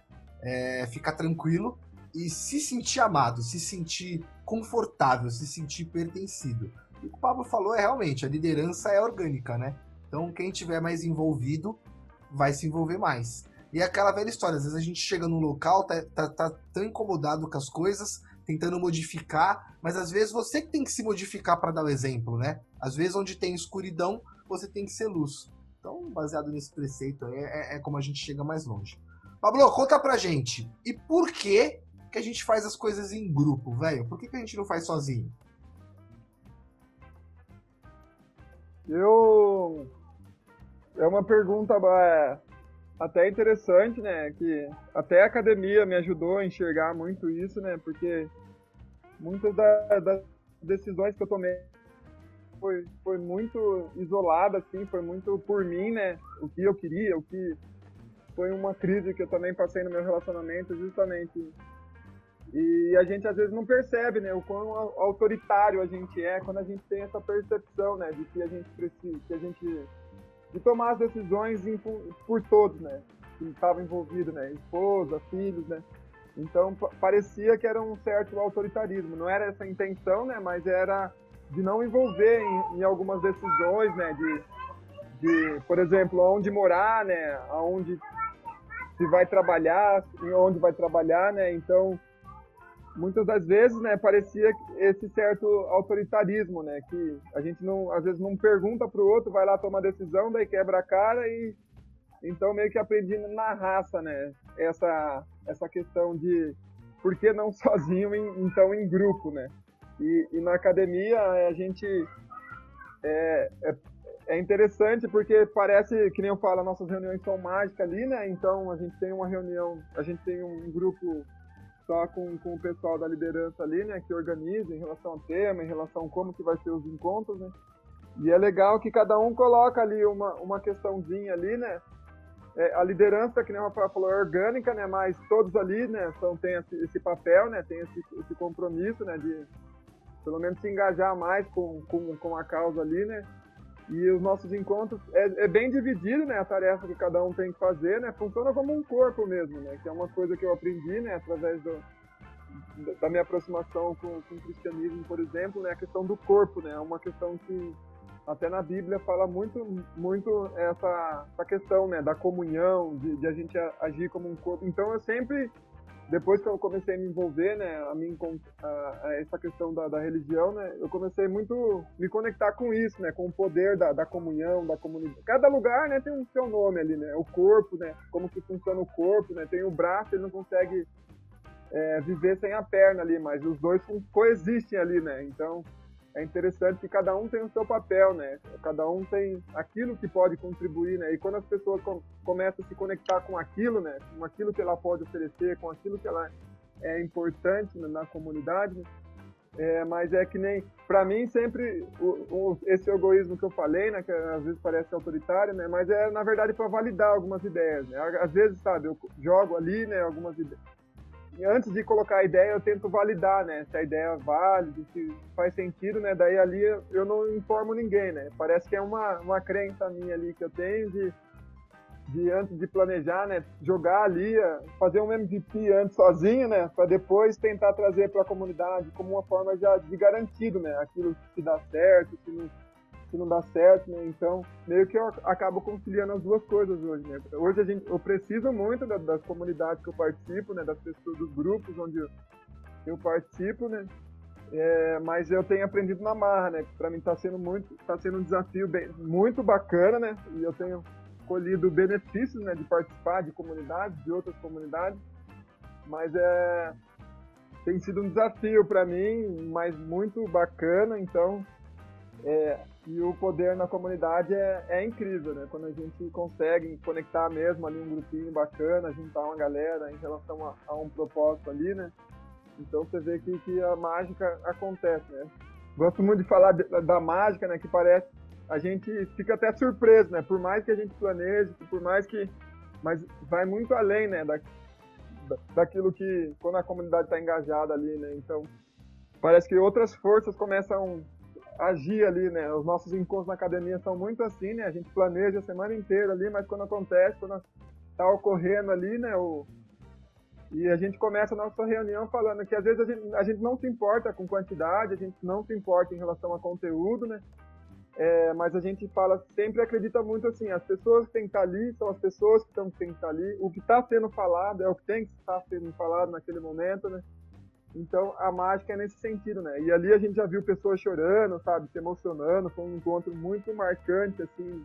é, ficar tranquilo e se sentir amado, se sentir confortável, se sentir pertencido. E o que o Pablo falou é realmente, a liderança é orgânica, né? Então quem tiver mais envolvido vai se envolver mais. E é aquela velha história, às vezes a gente chega num local, tá, tá, tá tão incomodado com as coisas, tentando modificar, mas às vezes você que tem que se modificar para dar o exemplo, né? Às vezes onde tem escuridão, você tem que ser luz. Então, baseado nesse preceito, é, é, é como a gente chega mais longe. Pablo, conta pra gente. E por que que a gente faz as coisas em grupo, velho? Por que, que a gente não faz sozinho? Eu. É uma pergunta é, até interessante, né? Que até a academia me ajudou a enxergar muito isso, né? Porque muitas das decisões que eu tomei foi, foi muito isolada, assim, foi muito por mim, né? O que eu queria, o que foi uma crise que eu também passei no meu relacionamento, justamente e a gente às vezes não percebe, né, o quão autoritário a gente é quando a gente tem essa percepção, né, de que a gente precisa, que a gente de tomar as decisões por todos, né, que estavam envolvidos, né, esposa, filhos, né. Então parecia que era um certo autoritarismo. Não era essa a intenção, né, mas era de não envolver em, em algumas decisões, né, de, de, por exemplo, onde morar, né, aonde se vai trabalhar, em onde vai trabalhar, né. Então muitas das vezes, né, parecia esse certo autoritarismo, né, que a gente não, às vezes não pergunta para o outro, vai lá tomar decisão, daí quebra a cara e então meio que aprendi na raça, né, essa essa questão de por que não *laughs* sozinho, então em grupo, né? E, e na academia a gente é, é, é, interessante porque parece que nem eu falo, nossas reuniões são mágicas ali, né? Então a gente tem uma reunião, a gente tem um grupo só com, com o pessoal da liderança ali, né, que organiza em relação ao tema, em relação a como que vai ser os encontros, né. E é legal que cada um coloca ali uma, uma questãozinha ali, né, é, a liderança, que nem Rafael falou, é orgânica, né, mas todos ali, né, são, tem esse, esse papel, né, tem esse, esse compromisso, né, de pelo menos se engajar mais com, com, com a causa ali, né, e os nossos encontros é, é, bem dividido, né? A tarefa que cada um tem que fazer, né? Funciona como um corpo mesmo, né? Que é uma coisa que eu aprendi, né? Através do, da minha aproximação com, com o cristianismo, por exemplo, né? A questão do corpo, né? É uma questão que até na Bíblia fala muito, muito essa, essa questão, né? Da comunhão, de, de a gente agir como um corpo. Então eu sempre depois que eu comecei a me envolver, né, a, mim, a, a essa questão da, da, religião, né, eu comecei muito me conectar com isso, né, com o poder da, da comunhão, da comunidade. Cada lugar, né, tem um seu nome ali, né, o corpo, né, como que funciona o corpo, né, tem o braço, ele não consegue é, viver sem a perna ali, mas os dois coexistem ali, né, então é interessante que cada um tem o seu papel, né? Cada um tem aquilo que pode contribuir, né? E quando as pessoas com, começam a se conectar com aquilo, né? Com aquilo que ela pode oferecer, com aquilo que ela é importante né, na comunidade, né? é, mas é que nem para mim sempre o, o, esse egoísmo que eu falei, né? Que às vezes parece autoritário, né? Mas é na verdade para validar algumas ideias. Né? Às vezes, sabe, eu jogo ali, né? Algumas ideias antes de colocar a ideia, eu tento validar, né? Se a ideia é válida, se faz sentido, né? Daí ali eu não informo ninguém, né? Parece que é uma, uma crença minha ali que eu tenho de, de antes de planejar, né? Jogar ali, fazer um MVP antes sozinho, né? Para depois tentar trazer para a comunidade como uma forma já de garantido, né? Aquilo se dá certo, se não se não dá certo, né? Então, meio que eu acabo conciliando as duas coisas hoje, né? Hoje a gente, eu preciso muito da, das comunidades que eu participo, né? Das pessoas, dos grupos onde eu, eu participo, né? É, mas eu tenho aprendido na marra, né? Para mim está sendo muito, tá sendo um desafio bem, muito bacana, né? E eu tenho colhido benefícios, né? De participar de comunidades, de outras comunidades, mas é tem sido um desafio para mim, mas muito bacana. Então, é, e o poder na comunidade é, é, incrível, né? Quando a gente consegue conectar mesmo ali um grupinho bacana, juntar uma galera em relação a, a um propósito ali, né? Então você vê que, que a mágica acontece, né? Gosto muito de falar de, da mágica, né? Que parece a gente fica até surpreso, né? Por mais que a gente planeje, por mais que, mas vai muito além, né? Da, daquilo que quando a comunidade está engajada ali, né? Então parece que outras forças começam agir ali, né? Os nossos encontros na academia são muito assim, né? A gente planeja a semana inteira ali, mas quando acontece, quando tá ocorrendo ali, né? O... E a gente começa a nossa reunião falando que às vezes a gente, a gente não se importa com quantidade, a gente não se importa em relação a conteúdo, né? É, mas a gente fala, sempre acredita muito assim, as pessoas que têm que estar ali são as pessoas que estão que têm que estar ali, o que está sendo falado é o que tem que estar sendo falado naquele momento, né? Então a mágica é nesse sentido, né? E ali a gente já viu pessoas chorando, sabe, se emocionando, foi um encontro muito marcante, assim,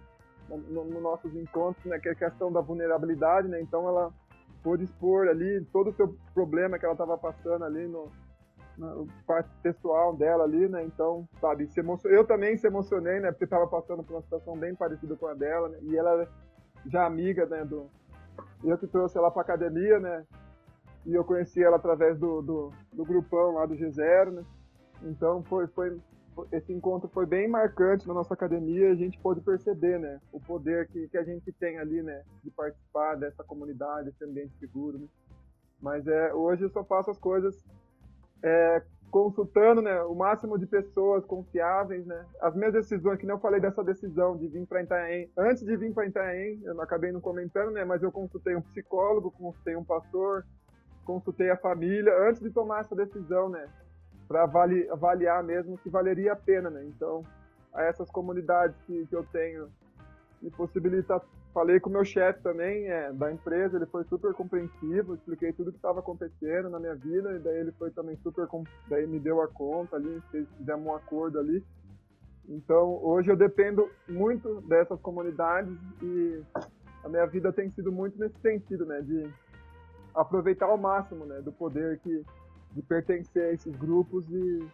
nos no nossos encontros, né? Que é a questão da vulnerabilidade, né? Então ela pôde expor ali todo o seu problema que ela estava passando ali no, no parte pessoal dela ali, né? Então, sabe, se emocion... eu também se emocionei, né? Porque estava passando por uma situação bem parecida com a dela, né? E ela já amiga, né? Do... Eu que trouxe ela para academia, né? E eu conheci ela através do, do, do grupão lá do G0, né? Então foi, foi, esse encontro foi bem marcante na nossa academia, a gente pôde perceber, né, o poder que, que a gente tem ali, né, de participar dessa comunidade, desse ambiente seguro, né? Mas é, hoje eu só faço as coisas é, consultando, né, o máximo de pessoas confiáveis, né? As minhas decisões, que nem eu falei dessa decisão de vir para Itaém, antes de vir para Itaém, eu acabei não comentando, né, mas eu consultei um psicólogo, consultei um pastor, consultei a família antes de tomar essa decisão, né? Para avaliar mesmo se valeria a pena, né? Então, a essas comunidades que, que eu tenho me possibilita. Falei com o meu chefe também é, da empresa, ele foi super compreensivo, expliquei tudo que estava acontecendo na minha vida, e daí ele foi também super. Daí me deu a conta ali, fizemos um acordo ali. Então, hoje eu dependo muito dessas comunidades e a minha vida tem sido muito nesse sentido, né? De aproveitar ao máximo, né, do poder que de pertencer a esses grupos e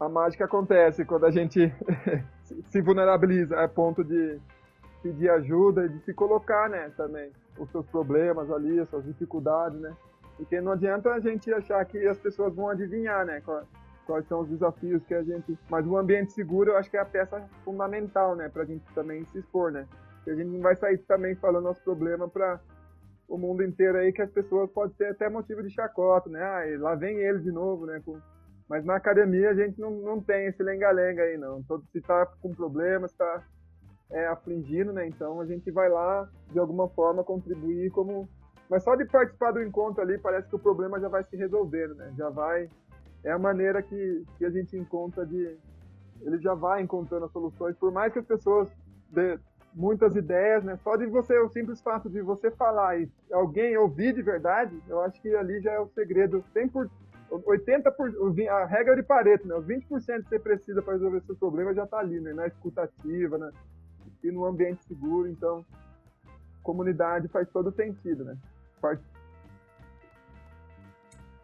a mágica acontece quando a gente *laughs* se vulnerabiliza a ponto de pedir ajuda e de se colocar, né, também os seus problemas ali, as suas dificuldades, né? Porque não adianta a gente achar que as pessoas vão adivinhar, né, quais são os desafios que a gente, mas o ambiente seguro eu acho que é a peça fundamental, né, pra gente também se expor, né? Porque a gente não vai sair também falando nosso problema para o mundo inteiro aí que as pessoas podem ser até motivo de chacota, né? Ah, lá vem ele de novo, né? Com... Mas na academia a gente não, não tem esse lenga-lenga aí, não. Todo, se tá com problemas, está é, afligindo, né? Então a gente vai lá, de alguma forma, contribuir como... Mas só de participar do encontro ali, parece que o problema já vai se resolvendo, né? Já vai... É a maneira que, que a gente encontra de... Ele já vai encontrando as soluções, por mais que as pessoas de, muitas ideias, né? Só de você, o simples fato de você falar e alguém ouvir de verdade, eu acho que ali já é o segredo. 100 por, 80 por, a regra de Pareto, né? Os 20% que você precisa para resolver seu problema já está ali, né? Na escutativa, né? E no ambiente seguro, então comunidade faz todo sentido, né?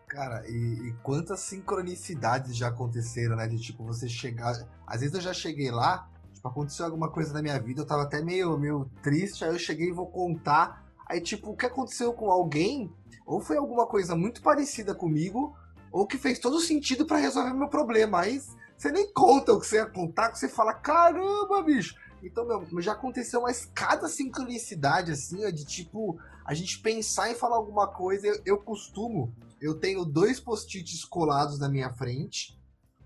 Cara, e, e, quantas sincronicidades já aconteceram, né? De tipo, você chegar. Às vezes eu já cheguei lá, aconteceu alguma coisa na minha vida, eu tava até meio, meio triste, aí eu cheguei e vou contar. Aí, tipo, o que aconteceu com alguém, ou foi alguma coisa muito parecida comigo, ou que fez todo sentido para resolver meu problema. Aí você nem conta o que você ia contar, que você fala, caramba, bicho. Então, meu, já aconteceu uma escada sincronicidade, assim, ó, de tipo, a gente pensar em falar alguma coisa. Eu, eu costumo, eu tenho dois post-its colados na minha frente.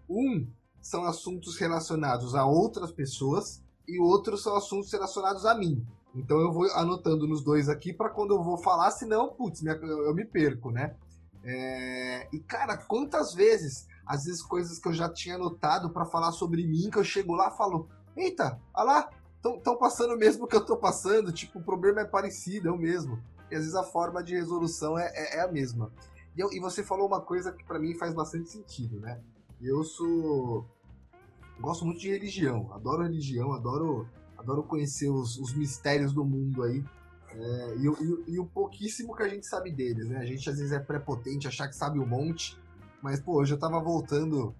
Um são assuntos relacionados a outras pessoas e outros são assuntos relacionados a mim. Então eu vou anotando nos dois aqui para quando eu vou falar, senão, putz, eu me perco, né? É... E cara, quantas vezes, às vezes coisas que eu já tinha anotado para falar sobre mim, que eu chego lá e falo, eita, olha lá, estão passando o mesmo que eu tô passando, tipo, o problema é parecido, é o mesmo. E às vezes a forma de resolução é, é, é a mesma. E, eu, e, você falou uma coisa que para mim faz bastante sentido, né? Eu sou. Gosto muito de religião, adoro religião, adoro, adoro conhecer os, os mistérios do mundo aí. É, e, e, e, o pouquíssimo que a gente sabe deles, né? A gente às vezes é prepotente, achar que sabe um monte, mas pô, hoje eu tava voltando.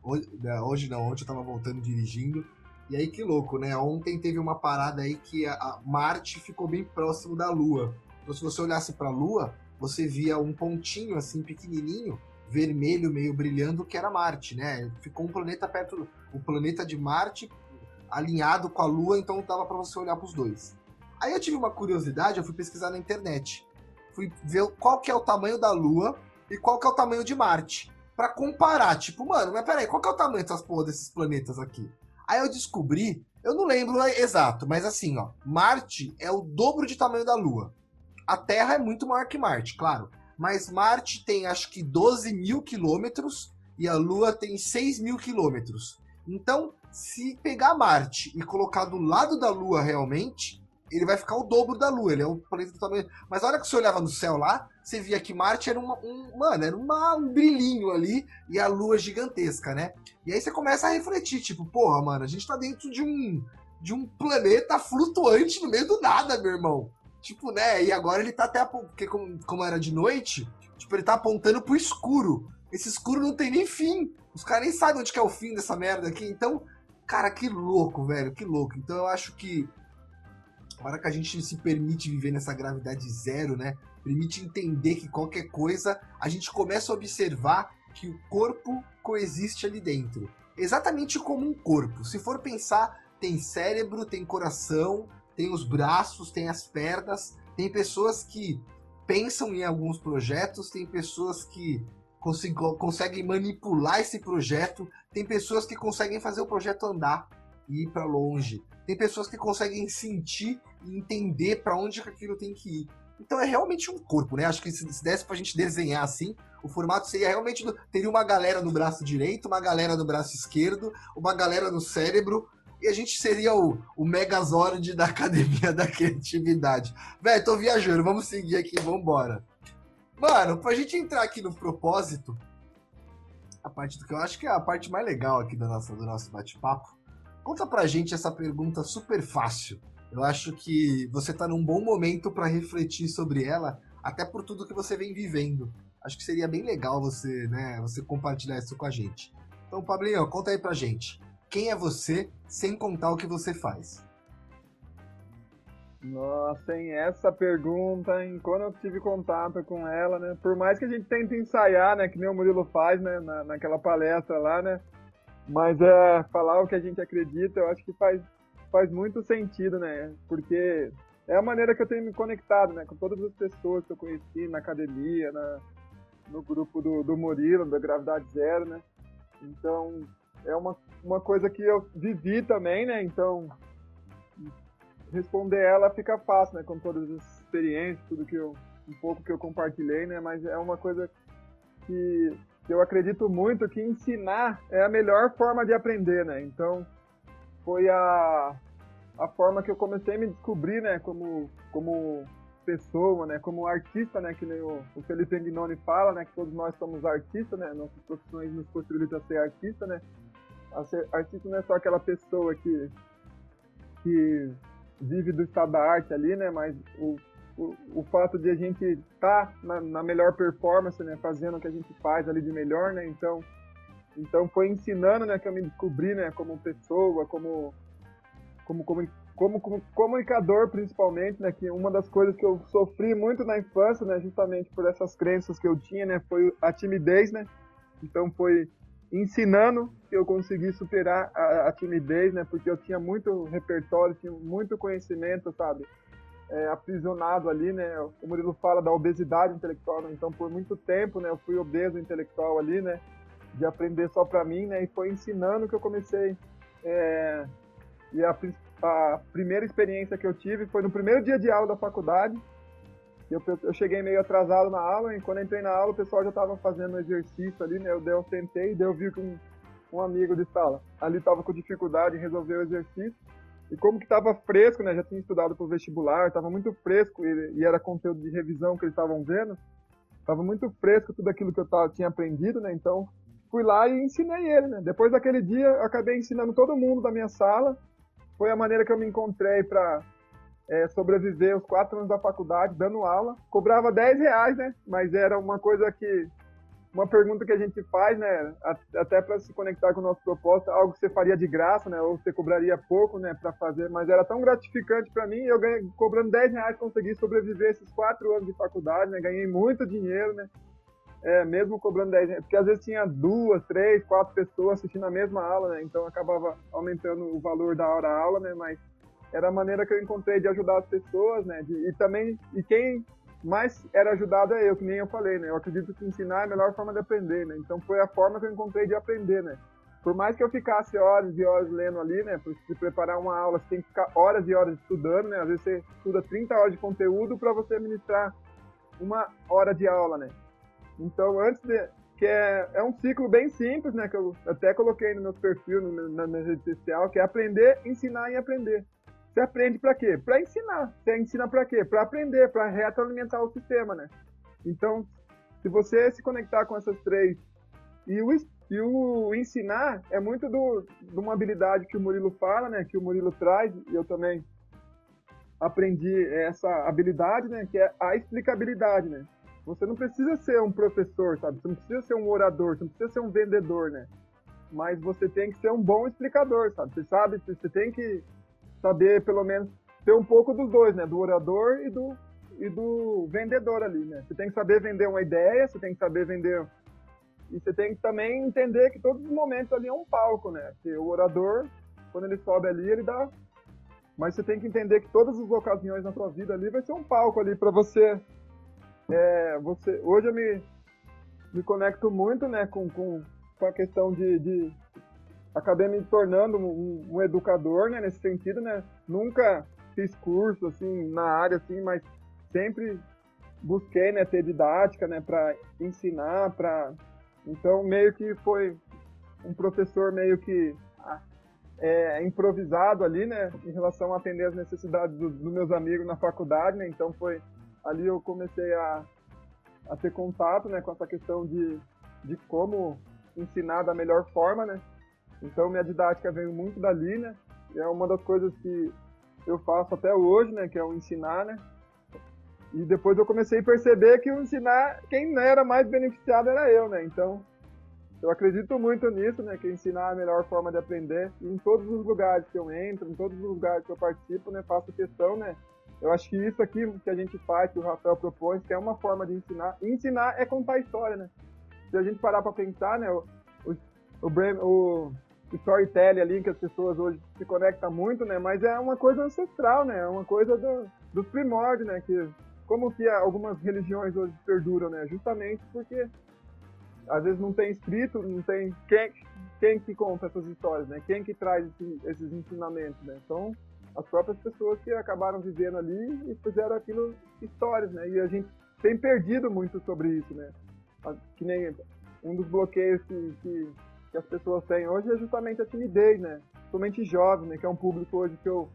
Hoje, né, hoje não, ontem eu tava voltando dirigindo. E aí que louco, né? Ontem teve uma parada aí que a, a Marte ficou bem próximo da Lua. Então se você olhasse para a Lua, você via um pontinho assim pequenininho, vermelho meio brilhando, que era Marte, né? Ficou um planeta perto, o planeta de Marte alinhado com a Lua, então dava para você olhar para os dois. Aí eu tive uma curiosidade, eu fui pesquisar na internet, fui ver qual que é o tamanho da Lua e qual que é o tamanho de Marte, para comparar. Tipo, mano, mas peraí, qual que é o tamanho dessas porra desses planetas aqui? Aí eu descobri, eu não lembro exato, mas assim, ó, Marte é o dobro de tamanho da Lua. A Terra é muito maior que Marte, claro. Mas Marte tem acho que 12 mil quilômetros e a Lua tem 6 mil quilômetros. Então, se pegar Marte e colocar do lado da Lua realmente, ele vai ficar o dobro da Lua. Ele é um planeta do. Mas a hora que você olhava no céu lá, você via que Marte era uma, um. Mano, era uma, um brilhinho ali e a Lua gigantesca, né? E aí você começa a refletir, tipo, porra, mano, a gente tá dentro de um. De um planeta flutuante no meio do nada, meu irmão. Tipo, né? E agora ele tá até. Porque, como, como era de noite, tipo, ele tá apontando pro escuro. Esse escuro não tem nem fim. Os caras nem sabem onde que é o fim dessa merda aqui. Então, cara, que louco, velho. Que louco. Então eu acho que. A hora que a gente se permite viver nessa gravidade zero, né? Permite entender que qualquer coisa, a gente começa a observar que o corpo coexiste ali dentro. Exatamente como um corpo. Se for pensar, tem cérebro, tem coração, tem os braços, tem as pernas, tem pessoas que pensam em alguns projetos, tem pessoas que conseguem manipular esse projeto, tem pessoas que conseguem fazer o projeto andar e ir para longe, tem pessoas que conseguem sentir e entender para onde aquilo tem que ir. Então é realmente um corpo, né? Acho que se desse pra gente desenhar assim, o formato seria realmente. Teria uma galera no braço direito, uma galera no braço esquerdo, uma galera no cérebro, e a gente seria o, o Megazord da Academia *laughs* da Criatividade. Velho, tô viajando, vamos seguir aqui, vambora. Mano, pra gente entrar aqui no propósito, a parte do que eu acho que é a parte mais legal aqui do nosso, do nosso bate-papo, conta pra gente essa pergunta super fácil. Eu acho que você tá num bom momento para refletir sobre ela, até por tudo que você vem vivendo. Acho que seria bem legal você, né, você compartilhar isso com a gente. Então, Pablinho, conta aí pra gente quem é você sem contar o que você faz? Nossa, hein? Essa pergunta, hein? Quando eu tive contato com ela, né? Por mais que a gente tente ensaiar, né? Que nem o Murilo faz, né? Na, naquela palestra lá, né? Mas é falar o que a gente acredita, eu acho que faz, faz muito sentido, né? Porque é a maneira que eu tenho me conectado, né? Com todas as pessoas que eu conheci na academia, na, no grupo do, do Murilo, da Gravidade Zero, né? Então, é uma, uma coisa que eu vivi também, né? Então, responder ela fica fácil, né? Com todas as experiências, tudo que eu, um pouco que eu compartilhei, né? Mas é uma coisa que, eu acredito muito que ensinar é a melhor forma de aprender, né? Então, foi a a forma que eu comecei a me descobrir, né, como, como pessoa, né, como artista, né, que o, o Felipe Aguinoni fala, né, que todos nós somos artistas, né, nossas profissões nos possibilitam ser artista, né. Artista não é só aquela pessoa que que vive do estado da arte ali, né, mas o, o, o fato de a gente estar tá na, na, melhor performance, né, fazendo o que a gente faz ali de melhor, né, então então foi ensinando, né, que eu me descobri, né, como pessoa, como como, como como, como comunicador principalmente, né, que uma das coisas que eu sofri muito na infância, né, justamente por essas crenças que eu tinha, né, foi a timidez, né, então foi ensinando que eu consegui superar a, a timidez, né, porque eu tinha muito repertório, tinha muito conhecimento, sabe, é, aprisionado ali, né, o Murilo fala da obesidade intelectual, né, então por muito tempo, né, eu fui obeso intelectual ali, né, de aprender só para mim, né, e foi ensinando que eu comecei é, e a a primeira experiência que eu tive foi no primeiro dia de aula da faculdade. Eu, eu cheguei meio atrasado na aula, e quando entrei na aula, o pessoal já estava fazendo exercício ali, né? Eu, eu sentei e eu vi que um, um amigo de sala ali estava com dificuldade em resolver o exercício. E como que estava fresco, né? Já tinha estudado para o vestibular, estava muito fresco e, e, era conteúdo de revisão que eles estavam vendo. Estava muito fresco tudo aquilo que eu tava, tinha aprendido, né? Então fui lá e ensinei ele, né? Depois daquele dia, eu acabei ensinando todo mundo da minha sala foi a maneira que eu me encontrei para é, sobreviver os quatro anos da faculdade, dando aula. Cobrava 10 reais, né? Mas era uma coisa que. Uma pergunta que a gente faz, né? Até para se conectar com o nosso propósito, algo que você faria de graça, né? Ou você cobraria pouco, né? Para fazer, mas era tão gratificante para mim. Eu ganhei, cobrando 10 reais, consegui sobreviver esses quatro anos de faculdade, né? Ganhei muito dinheiro, né? É, mesmo cobrando 10 reais, porque às vezes tinha duas, três, quatro pessoas assistindo a mesma aula, né? Então acabava aumentando o valor da hora aula, né? Mas era a maneira que eu encontrei de ajudar as pessoas, né? De, e também, e quem mais era ajudado é eu, que nem eu falei, né? Eu acredito que ensinar é a melhor forma de aprender, né? Então foi a forma que eu encontrei de aprender, né? Por mais que eu ficasse horas e horas lendo ali, né? Para se preparar uma aula, você tem que ficar horas e horas estudando, né? Às vezes você estuda 30 horas de conteúdo para você ministrar uma hora de aula, né? Então, antes de. Que é, é um ciclo bem simples, né? Que eu até coloquei no meu perfil, no, na minha rede social, que é aprender, ensinar e aprender. Você aprende para quê? Para ensinar. Você ensina para quê? Para aprender, para retroalimentar o sistema, né? Então, se você se conectar com essas três e o, e o ensinar é muito do, de uma habilidade que o Murilo fala, né? Que o Murilo traz e eu também aprendi essa habilidade, né? Que é a explicabilidade, né? Você não precisa ser um professor, sabe? Você não precisa ser um orador, você não precisa ser um vendedor, né? Mas você tem que ser um bom explicador, sabe? Você sabe, você tem que saber pelo menos ter um pouco dos dois, né? Do orador e do e do vendedor ali, né? Você tem que saber vender uma ideia, você tem que saber vender e você tem que também entender que todos os momentos ali é um palco, né? Que o orador, quando ele sobe ali, ele dá mas você tem que entender que todas as ocasiões na sua vida ali vai ser um palco ali para você é, você, hoje eu me, me conecto muito né, com, com, com a questão de, de acabei me tornando um, um, educador né, nesse sentido, né? Nunca fiz curso assim na área assim, mas sempre busquei né, ter didática né, para ensinar, para então meio que foi um professor meio que é, improvisado ali, né, em relação a atender as necessidades dos, dos meus amigos na faculdade, né? Então foi ali eu comecei a, a ter contato né, com essa questão de, de como ensinar da melhor forma, né? Então minha didática veio muito dali, né? É uma das coisas que eu faço até hoje, né? Que é o ensinar, né? E depois eu comecei a perceber que o ensinar, quem era mais beneficiado era eu, né? Então eu acredito muito nisso, né? Que ensinar é a melhor forma de aprender. E em todos os lugares que eu entro, em todos os lugares que eu participo, né? Faço questão, né? Eu acho que isso aqui que a gente faz, que o Rafael propõe, que é uma forma de ensinar. E ensinar é contar história, né? Se a gente parar para pensar, né? O, o, o storytelling ali, que as pessoas hoje se conectam muito, né? Mas é uma coisa ancestral, né? É uma coisa do, dos primórdios, né? Que, como que algumas religiões hoje perduram, né? Justamente porque às vezes não tem escrito, não tem quem, quem que conta essas histórias, né? Quem que traz esse, esses ensinamentos, né? Então, as próprias pessoas que acabaram vivendo ali e fizeram aquilo histórias, né? E a gente tem perdido muito sobre isso, né? Que nem um dos bloqueios que, que, que as pessoas têm hoje é justamente a timidez, né? Somente jovem, né? Que é um público hoje que eu,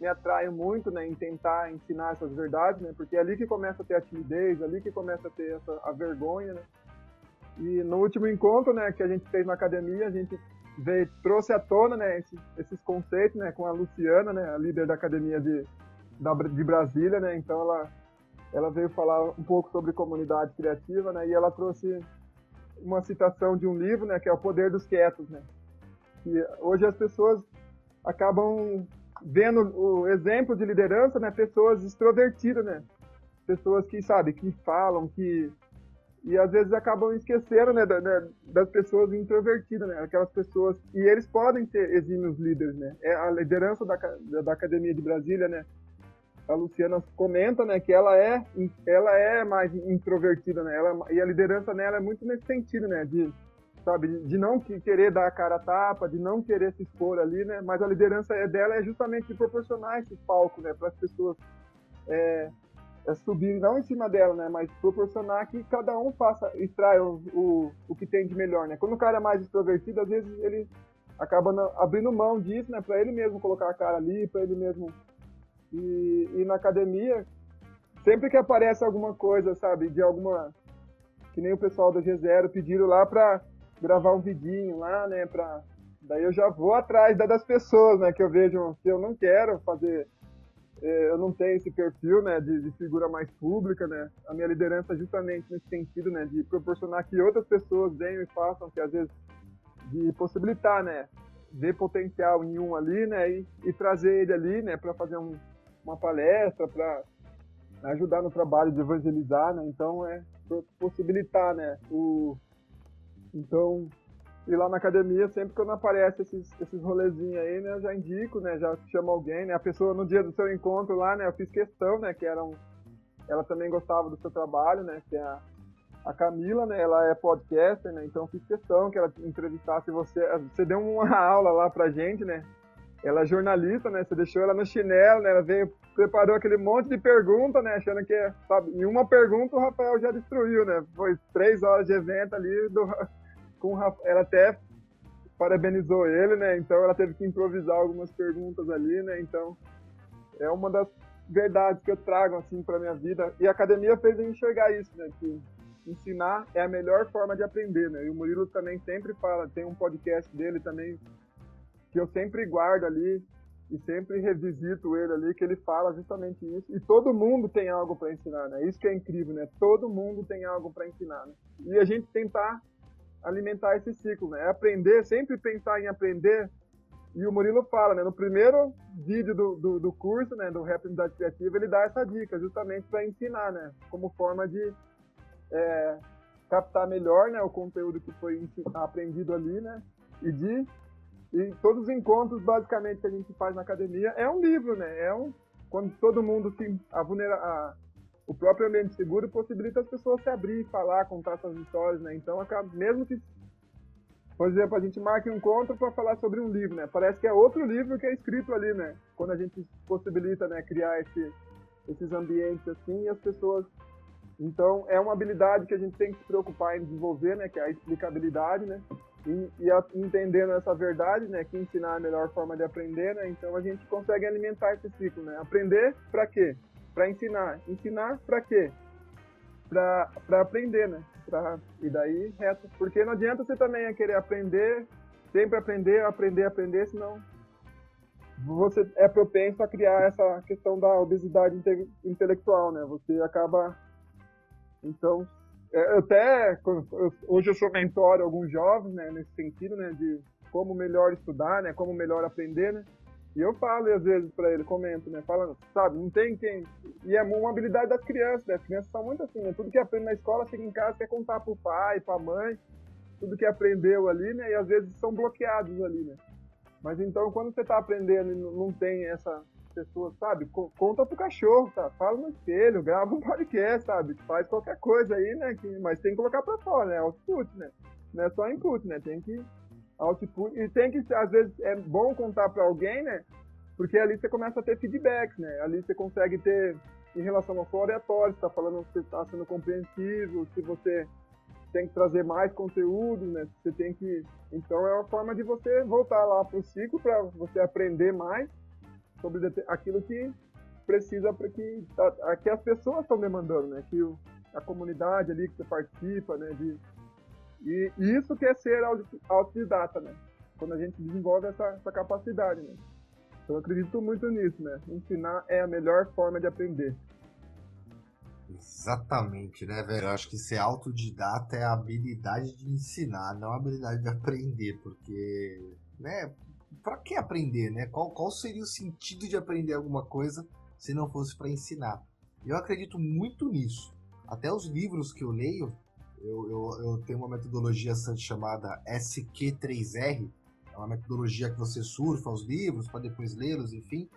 me atraio muito, né, em tentar ensinar essas verdades, né, porque é ali que começa a ter a timidez, é ali que começa a ter essa, a vergonha, né. E no último encontro, né, que a gente fez na academia, a gente veio, trouxe à tona, né, esses, esses conceitos, né, com a Luciana, né, a líder da academia de, da, de Brasília, né, então ela, ela veio falar um pouco sobre comunidade criativa, né, e ela trouxe uma citação de um livro, né, que é O Poder dos Quietos, né, que hoje as pessoas acabam vendo o exemplo de liderança, né, pessoas extrovertidas, né, pessoas que, sabe, que falam, que e às vezes acabam esquecendo, né, da, das pessoas introvertidas, né, aquelas pessoas e eles podem ser exímios líderes, né, é a liderança da, da academia de Brasília, né, a Luciana comenta, né, que ela é ela é mais introvertida, né, ela, e a liderança nela é muito nesse sentido, né, de sabe? De não querer dar a cara a tapa, de não querer se expor ali, né? Mas a liderança é dela é justamente de proporcionar esse palco, né? Para as pessoas é, é subir, não em cima dela, né? Mas proporcionar que cada um faça, extraia o, o, o que tem de melhor, né? Quando o cara é mais extrovertido, às vezes ele acaba abrindo mão disso, né? Para ele mesmo colocar a cara ali, para ele mesmo. E, e na academia, sempre que aparece alguma coisa, sabe? De alguma. Que nem o pessoal do G0 pediram lá para gravar um vidinho lá, né, pra... Daí eu já vou atrás das pessoas, né, que eu vejo que eu não quero fazer, é, eu não tenho esse perfil, né, de, de, figura mais pública, né, a minha liderança é justamente nesse sentido, né, de proporcionar que outras pessoas venham e façam, que às vezes, de possibilitar, né, ver potencial em um ali, né, e, e trazer ele ali, né, para fazer um, uma palestra, para ajudar no trabalho de evangelizar, né, então é possibilitar, né, o, então, e lá na academia, sempre quando aparece esses, esses rolezinhos aí, né, eu já indico, né, já chamo alguém, né, a pessoa no dia do seu encontro lá, né, eu fiz questão, né, que era um, ela também gostava do seu trabalho, né, que é a, a Camila, né, ela é podcaster, né, então fiz questão que ela entrevistasse você, você deu uma *laughs* aula lá pra gente, né, ela é jornalista, né, você deixou ela no chinelo, né, ela veio, preparou aquele monte de pergunta, né, achando que, sabe, em uma pergunta o Rafael já destruiu, né, foi três horas de evento ali do com ela até parabenizou ele, né? Então ela teve que improvisar algumas perguntas ali, né? Então é uma das verdades que eu trago assim para minha vida. E a academia fez eu enxergar isso, né? Que ensinar é a melhor forma de aprender, né? E o Murilo também sempre fala, tem um podcast dele também que eu sempre guardo ali e sempre revisito ele ali, que ele fala justamente isso. E todo mundo tem algo para ensinar, né? Isso que é incrível, né? Todo mundo tem algo para ensinar, né? E a gente tentar alimentar esse ciclo, né? É aprender, sempre pensar em aprender. E o Murilo fala, né? No primeiro vídeo do, do, do curso, né? Do Rap Unidade Criativa, ele dá essa dica, justamente para ensinar, né? Como forma de é, captar melhor, né? O conteúdo que foi aprendido ali, né? E de e todos os encontros, basicamente, que a gente faz na academia é um livro, né? É um quando todo mundo se a vulnera, a, o próprio ambiente seguro possibilita as pessoas se abrir, falar, contar suas histórias, né? Então, acaba, mesmo que, por exemplo, a gente marque um encontro para falar sobre um livro, né? Parece que é outro livro que é escrito ali, né? Quando a gente possibilita, né, criar esse, esses ambientes assim e as pessoas então, é uma habilidade que a gente tem que se preocupar em desenvolver, né, que é a explicabilidade, né, e, e a, entendendo essa verdade, né, que ensinar é a melhor forma de aprender, né, então a gente consegue alimentar esse ciclo, né, aprender para quê? para ensinar. Ensinar para quê? Para aprender, né? Pra, e daí, reto. Porque não adianta você também querer aprender, sempre aprender, aprender, aprender, senão você é propenso a criar essa questão da obesidade inte intelectual, né? Você acaba. Então, até. Hoje eu sou mentor alguns jovens, né? Nesse sentido, né? De como melhor estudar, né? Como melhor aprender, né? E eu falo às vezes para ele, comento, né? Falando, sabe, não tem quem. E é uma habilidade das crianças, né? As crianças são muito assim, né? Tudo que aprende na escola, chega em casa, quer contar pro pai, pra mãe, tudo que aprendeu ali, né? E às vezes são bloqueados ali, né? Mas então, quando você tá aprendendo e não tem essa pessoa, sabe? Conta pro cachorro, tá? Fala no espelho, grava um podcast, sabe? Faz qualquer coisa aí, né? Que, mas tem que colocar pra fora, né? Output, né? Não é só input, né? Tem que output. E tem que, às vezes, é bom contar para alguém, né? Porque ali você começa a ter feedbacks, né? Ali você consegue ter, em relação ao seu oratório, está falando se está sendo compreensivo, se você tem que trazer mais conteúdo, né? Você tem que. Então é uma forma de você voltar lá para o ciclo para você aprender mais sobre aquilo que precisa para que, que as pessoas estão demandando, né? Que o, a comunidade ali que você participa, né? De, e isso que é ser autodidata, né? Quando a gente desenvolve essa, essa capacidade, né? Então eu acredito muito nisso, né? Ensinar é a melhor forma de aprender. Exatamente, né, velho? Eu acho que ser autodidata é a habilidade de ensinar, não a habilidade de aprender, porque, né, para que aprender, né? Qual, qual seria o sentido de aprender alguma coisa se não fosse para ensinar? Eu acredito muito nisso. Até os livros que eu leio, eu, eu, eu tenho uma metodologia chamada SQ3R, é uma metodologia que você surfa os livros para depois lê-los, enfim.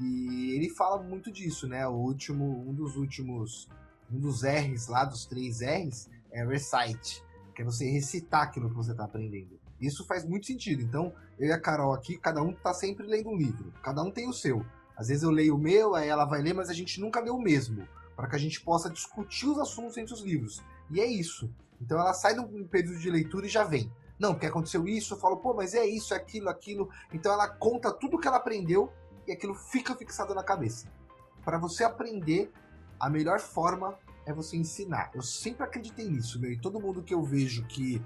E ele fala muito disso, né? O último, um dos últimos, um dos R's lá, dos três R's, é recite, que é você recitar aquilo que você está aprendendo. Isso faz muito sentido. Então, eu e a Carol aqui, cada um está sempre lendo um livro. Cada um tem o seu. Às vezes eu leio o meu, aí ela vai ler, mas a gente nunca lê o mesmo. Para que a gente possa discutir os assuntos entre os livros. E é isso. Então ela sai de um período de leitura e já vem. Não, porque aconteceu isso, eu falo, pô, mas é isso, é aquilo, aquilo. Então ela conta tudo que ela aprendeu e aquilo fica fixado na cabeça. Para você aprender, a melhor forma é você ensinar. Eu sempre acreditei nisso, meu. E todo mundo que eu vejo que,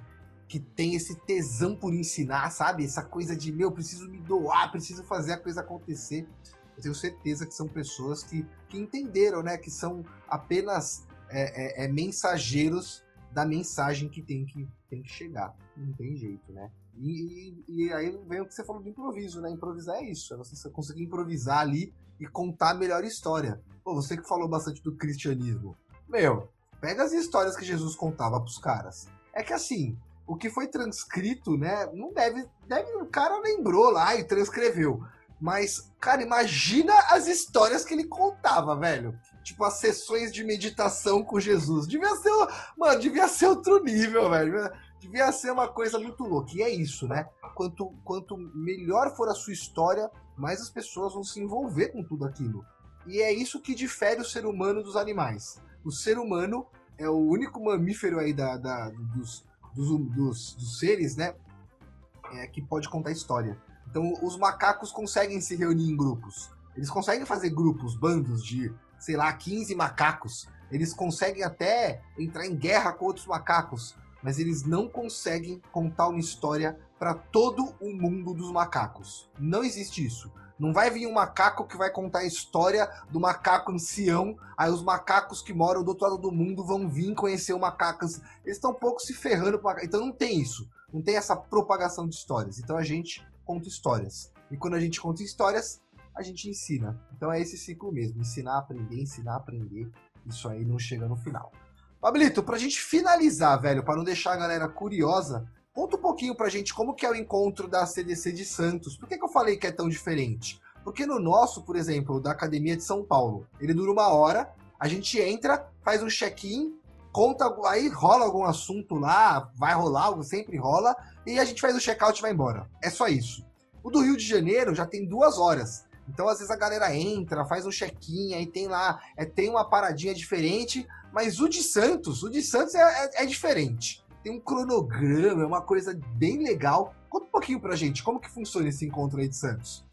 que tem esse tesão por ensinar, sabe? Essa coisa de, meu, preciso me doar, preciso fazer a coisa acontecer. Eu tenho certeza que são pessoas que, que entenderam, né? Que são apenas é, é, é mensageiros da mensagem que tem que, tem que chegar. Não tem jeito, né? E, e, e, aí vem o que você falou do improviso, né? Improvisar é isso, é você conseguir improvisar ali e contar a melhor história. Pô, você que falou bastante do cristianismo. Meu, pega as histórias que Jesus contava pros caras. É que assim, o que foi transcrito, né? Não deve. deve o cara lembrou lá e transcreveu. Mas, cara, imagina as histórias que ele contava, velho. Tipo, as sessões de meditação com Jesus. Devia ser, mano, devia ser outro nível, velho devia ser uma coisa muito louca. E é isso, né? Quanto, quanto melhor for a sua história, mais as pessoas vão se envolver com tudo aquilo. E é isso que difere o ser humano dos animais. O ser humano é o único mamífero aí da, da dos, dos, dos, dos, seres, né? É, que pode contar história. Então, os macacos conseguem se reunir em grupos. Eles conseguem fazer grupos, bandos de, sei lá, 15 macacos. Eles conseguem até entrar em guerra com outros macacos mas eles não conseguem contar uma história para todo o mundo dos macacos. Não existe isso. Não vai vir um macaco que vai contar a história do macaco ancião, aí os macacos que moram do outro lado do mundo vão vir conhecer o macaco. Eles estão um pouco se ferrando. Então não tem isso. Não tem essa propagação de histórias. Então a gente conta histórias. E quando a gente conta histórias, a gente ensina. Então é esse ciclo mesmo: ensinar, aprender, ensinar, aprender. Isso aí não chega no final. Pablito, pra gente finalizar, velho, para não deixar a galera curiosa, conta um pouquinho pra gente como que é o encontro da CDC de Santos. Por que, que eu falei que é tão diferente? Porque no nosso, por exemplo, da Academia de São Paulo, ele dura uma hora, a gente entra, faz um check-in, conta, aí rola algum assunto lá, vai rolar, sempre rola, e a gente faz o check-out e vai embora. É só isso. O do Rio de Janeiro já tem duas horas. Então, às vezes, a galera entra, faz um check-in, aí tem lá, é, tem uma paradinha diferente, mas o de Santos, o de Santos é, é, é, diferente. Tem um cronograma, é uma coisa bem legal. Conta um pouquinho pra gente, como que funciona esse encontro aí de Santos?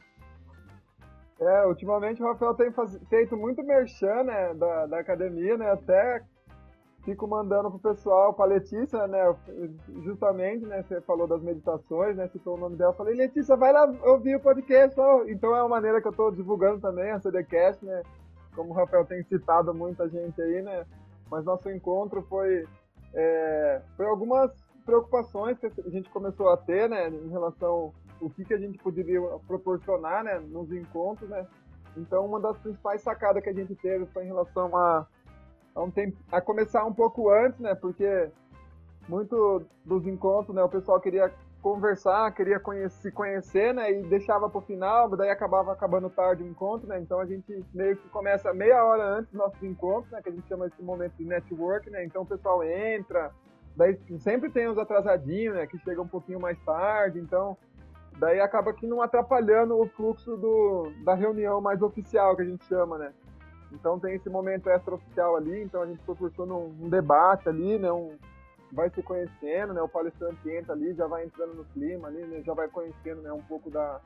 É, ultimamente o Rafael tem faz... feito muito merchan, né, da, da academia, né, até fico mandando pro pessoal, pra Letícia, né, justamente, né, você falou das meditações, né, citou o nome dela, falei, Letícia, vai lá ouvir o podcast, então é uma maneira que eu tô divulgando também, a CDcast, né, como o Rafael tem citado muita gente aí, né, mas nosso encontro foi, é, foi algumas preocupações que a gente começou a ter, né, em relação o que, que a gente poderia proporcionar, né, nos encontros, né. Então, uma das principais sacadas que a gente teve foi em relação a, a, um tempo, a começar um pouco antes, né, porque muito dos encontros, né, o pessoal queria conversar, queria conhecer, se conhecer, né? E deixava pro final, daí acabava acabando tarde o encontro, né? Então a gente meio que começa meia hora antes dos nossos encontros, né? Que a gente chama esse momento de network, né? Então o pessoal entra, daí sempre tem os atrasadinhos, né? Que chegam um pouquinho mais tarde, então daí acaba que não atrapalhando o fluxo do, da reunião mais oficial que a gente chama, né? Então tem esse momento extra-oficial ali, então a gente proporciona um, um debate ali, né? Um, vai se conhecendo, né? O palestrante entra ali, já vai entrando no clima ali, né? já vai conhecendo, né? Um pouco da.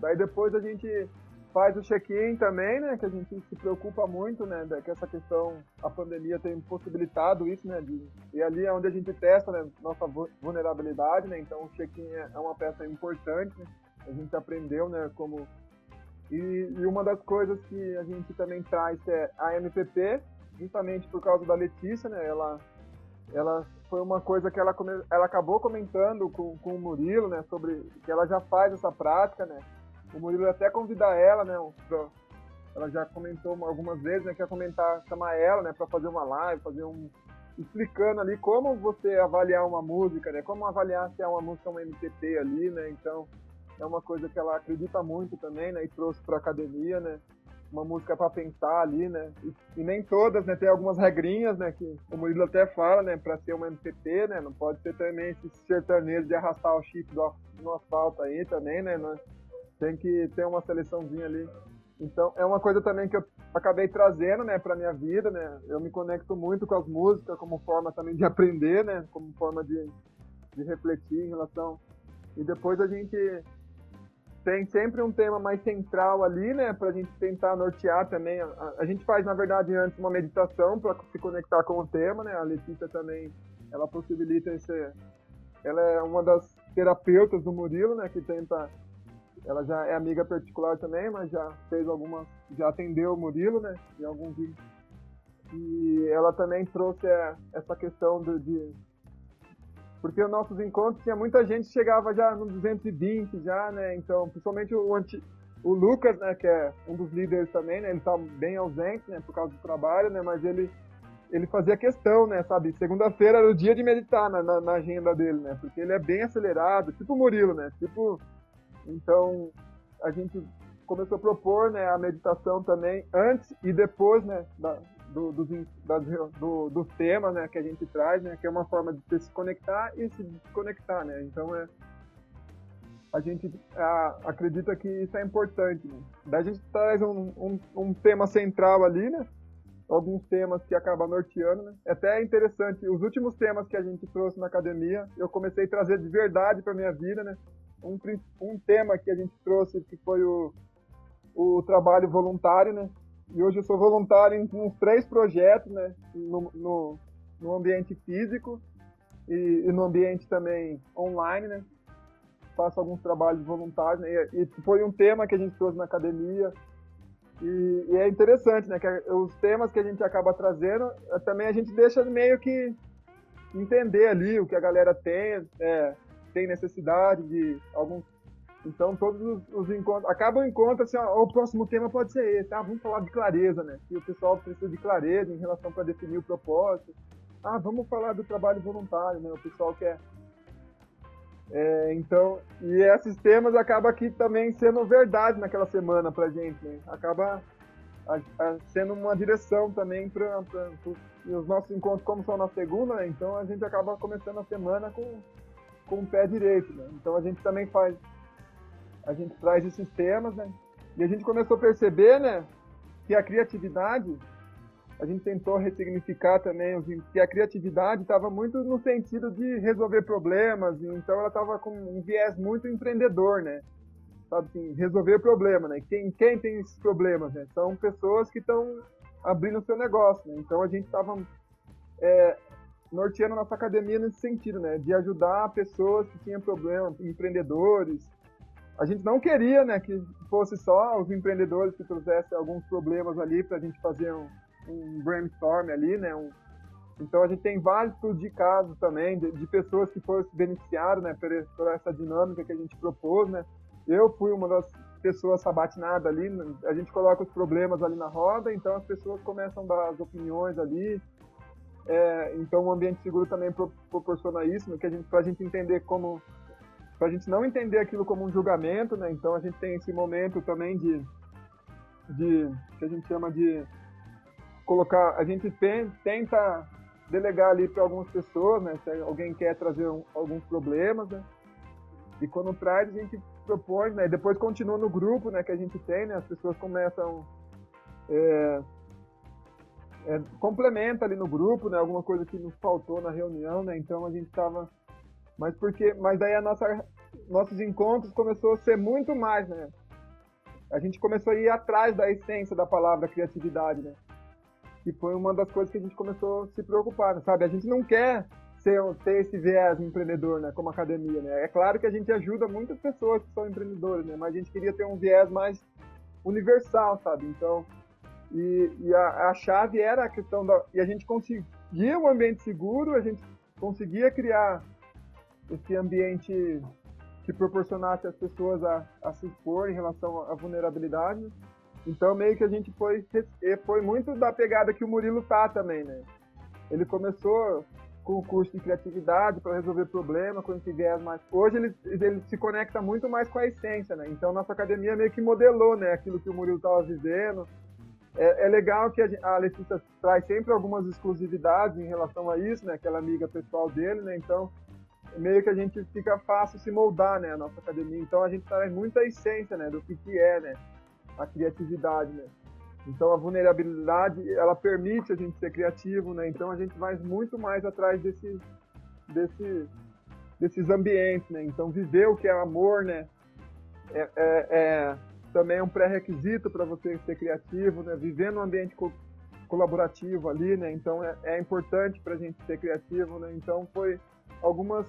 Daí depois a gente faz o check-in também, né? Que a gente se preocupa muito, né? Que essa questão, a pandemia tem possibilitado isso, né? De, e ali é onde a gente testa né, nossa vulnerabilidade, né? Então o check-in é, é uma peça importante. Né? A gente aprendeu, né? Como e, e, uma das coisas que a gente também traz é a MPP, justamente por causa da Letícia, né? Ela, ela foi uma coisa que ela, ela acabou comentando com, com o Murilo, né? Sobre que ela já faz essa prática, né? O Murilo até convida ela, né? Ela já comentou algumas vezes, né? Quer comentar, chamar ela, né? Para fazer uma live, fazer um explicando ali como você avaliar uma música, né? Como avaliar se é uma música um MPP ali, né? Então é uma coisa que ela acredita muito também, né? E trouxe para academia, né? Uma música para pensar ali, né? E, e, nem todas, né? Tem algumas regrinhas, né? Que o Murilo até fala, né? Para ser uma MPT, né? Não pode ser também esse sertanejo de arrastar o chip do, no asfalto aí também, né? Tem que ter uma seleçãozinha ali. Então, é uma coisa também que eu acabei trazendo, né, para minha vida, né? Eu me conecto muito com as músicas como forma também de aprender, né? Como forma de, de refletir em relação. E depois a gente tem sempre um tema mais central ali, né, para a gente tentar nortear também. A, a, gente faz, na verdade, antes uma meditação para se conectar com o tema, né. A Letícia também, ela possibilita esse. Ela é uma das terapeutas do Murilo, né, que tenta. Ela já é amiga particular também, mas já fez algumas, já atendeu o Murilo, né, em alguns vídeos. E ela também trouxe essa questão do, de porque os nossos encontros tinha muita gente que chegava já no 220 já, né? Então, principalmente o, anti, o Lucas, né, que é um dos líderes também, né? Ele tá bem ausente, né, por causa do trabalho, né? Mas ele ele fazia questão, né, sabe? Segunda-feira era o dia de meditar na, na, na, agenda dele, né? Porque ele é bem acelerado, tipo o Murilo, né? Tipo, então a gente começou a propor, né, a meditação também antes e depois, né, da, do, do, do, do tema né, que a gente traz, né, que é uma forma de se conectar e se desconectar, né? Então é a gente a, acredita que isso é importante. Né? Daí a gente traz um, um, um, tema central ali, né? Alguns temas que acabam norteando, né? É até interessante, os últimos temas que a gente trouxe na academia, eu comecei a trazer de verdade para minha vida, né? Um, um tema que a gente trouxe que foi o, o trabalho voluntário, né? E hoje eu sou voluntário em uns três projetos, né? No, no, no ambiente físico e, e, no ambiente também online, né? Faço alguns trabalhos voluntários, né? E, e foi um tema que a gente trouxe na academia. E, e, é interessante, né? Que os temas que a gente acaba trazendo, eh, também a gente deixa meio que entender ali o que a galera tem, é, tem necessidade de alguns então todos os, os encontros. Acaba o encontro assim, ó, o próximo tema pode ser esse. Ah, vamos falar de clareza, né? Que o pessoal precisa de clareza em relação para definir o propósito. Ah, vamos falar do trabalho voluntário, né? O pessoal quer. É, então, e esses temas acaba aqui também sendo verdade naquela semana pra gente, né? Acaba a, a, sendo uma direção também para os nossos encontros, como são na segunda, né? então a gente acaba começando a semana com, com o pé direito, né? Então a gente também faz a gente traz esses temas, né? E a gente começou a perceber, né, que a criatividade, a gente tentou ressignificar também, que a criatividade estava muito no sentido de resolver problemas, então ela estava com um viés muito empreendedor, né? Sabe assim, resolver problema, né? Quem, quem tem esses problemas, né? São pessoas que estão abrindo o seu negócio, né? Então a gente estava é, norteando nossa academia nesse sentido, né? De ajudar pessoas que tinham problemas, empreendedores, a gente não queria, né, que fosse só os empreendedores que trouxessem alguns problemas ali para a gente fazer um, um, brainstorm ali, né, um, então a gente tem vários estudos de casos também de, de pessoas que foram se né, por, por, essa dinâmica que a gente propôs, né. Eu fui uma das pessoas sabatinadas ali, né, a gente coloca os problemas ali na roda, então as pessoas começam a dar as opiniões ali. É, então o ambiente seguro também proporciona isso, né, para a gente entender como para a gente não entender aquilo como um julgamento, né? Então a gente tem esse momento também de, de que a gente chama de colocar, a gente tem, tenta delegar ali para algumas pessoas, né? Se alguém quer trazer um, alguns problemas, né? E quando traz a gente propõe, né? Depois continua no grupo, né? Que a gente tem, né? As pessoas começam é, é, complementa ali no grupo, né? Alguma coisa que nos faltou na reunião, né? Então a gente estava mas porque, mas daí a nossa, nossos encontros começou a ser muito mais, né? a gente começou a ir atrás da essência da palavra criatividade, né? Que foi uma das coisas que a gente começou a se preocupar, sabe? A gente não quer ser, ter esse viés empreendedor, né? Como academia, né? É claro que a gente ajuda muitas pessoas que são empreendedores, né? Mas a gente queria ter um viés mais universal, sabe? Então, e, e a, a, chave era a questão da... E a gente conseguia um ambiente seguro, a gente conseguia criar esse ambiente que proporcionasse às pessoas a, a se expor em relação à vulnerabilidade. Então, meio que a gente foi, foi muito da pegada que o Murilo tá também, né? Ele começou com o curso de criatividade para resolver problema, com esse viés mais. Hoje ele, ele se conecta muito mais com a essência, né? Então, nossa academia meio que modelou, né? Aquilo que o Murilo estava vivendo. É, é, legal que a, a Letícia traz sempre algumas exclusividades em relação a isso, né? Aquela amiga pessoal dele, né? Então, meio que a gente fica fácil se moldar, né, a nossa academia. Então a gente traz muita essência, né, do que que é, né, a criatividade, né. Então a vulnerabilidade, ela permite a gente ser criativo, né. Então a gente vai muito mais atrás desse, desse, desses ambientes, né. Então viver o que é amor, né, é, é, é também é um pré-requisito para você ser criativo, né. Viver num ambiente co colaborativo ali, né. Então é, é importante para a gente ser criativo, né. Então foi algumas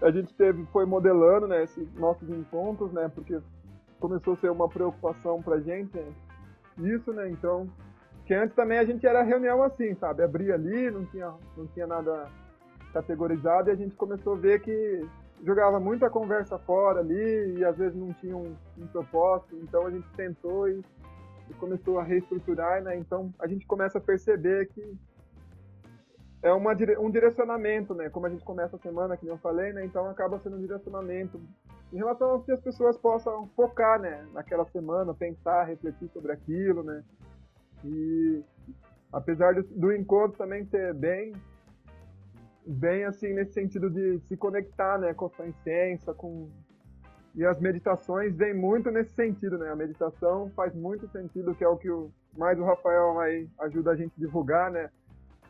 a gente teve foi modelando né esses nossos encontros né porque começou a ser uma preocupação pra gente isso né então que antes também a gente era reunião assim sabe abria ali não tinha não tinha nada categorizado e a gente começou a ver que jogava muita conversa fora ali e às vezes não tinha um, um propósito então a gente tentou e, e começou a reestruturar né então a gente começa a perceber que é uma, um direcionamento, né? Como a gente começa a semana, que eu falei, né? Então acaba sendo um direcionamento em relação a que as pessoas possam focar, né? Naquela semana, pensar, refletir sobre aquilo, né? E apesar do, do encontro também ser bem, bem assim nesse sentido de se conectar, né? Com a sua essência, com e as meditações vêm muito nesse sentido, né? A meditação faz muito sentido, que é o que o, mais o Rafael aí ajuda a gente a divulgar, né?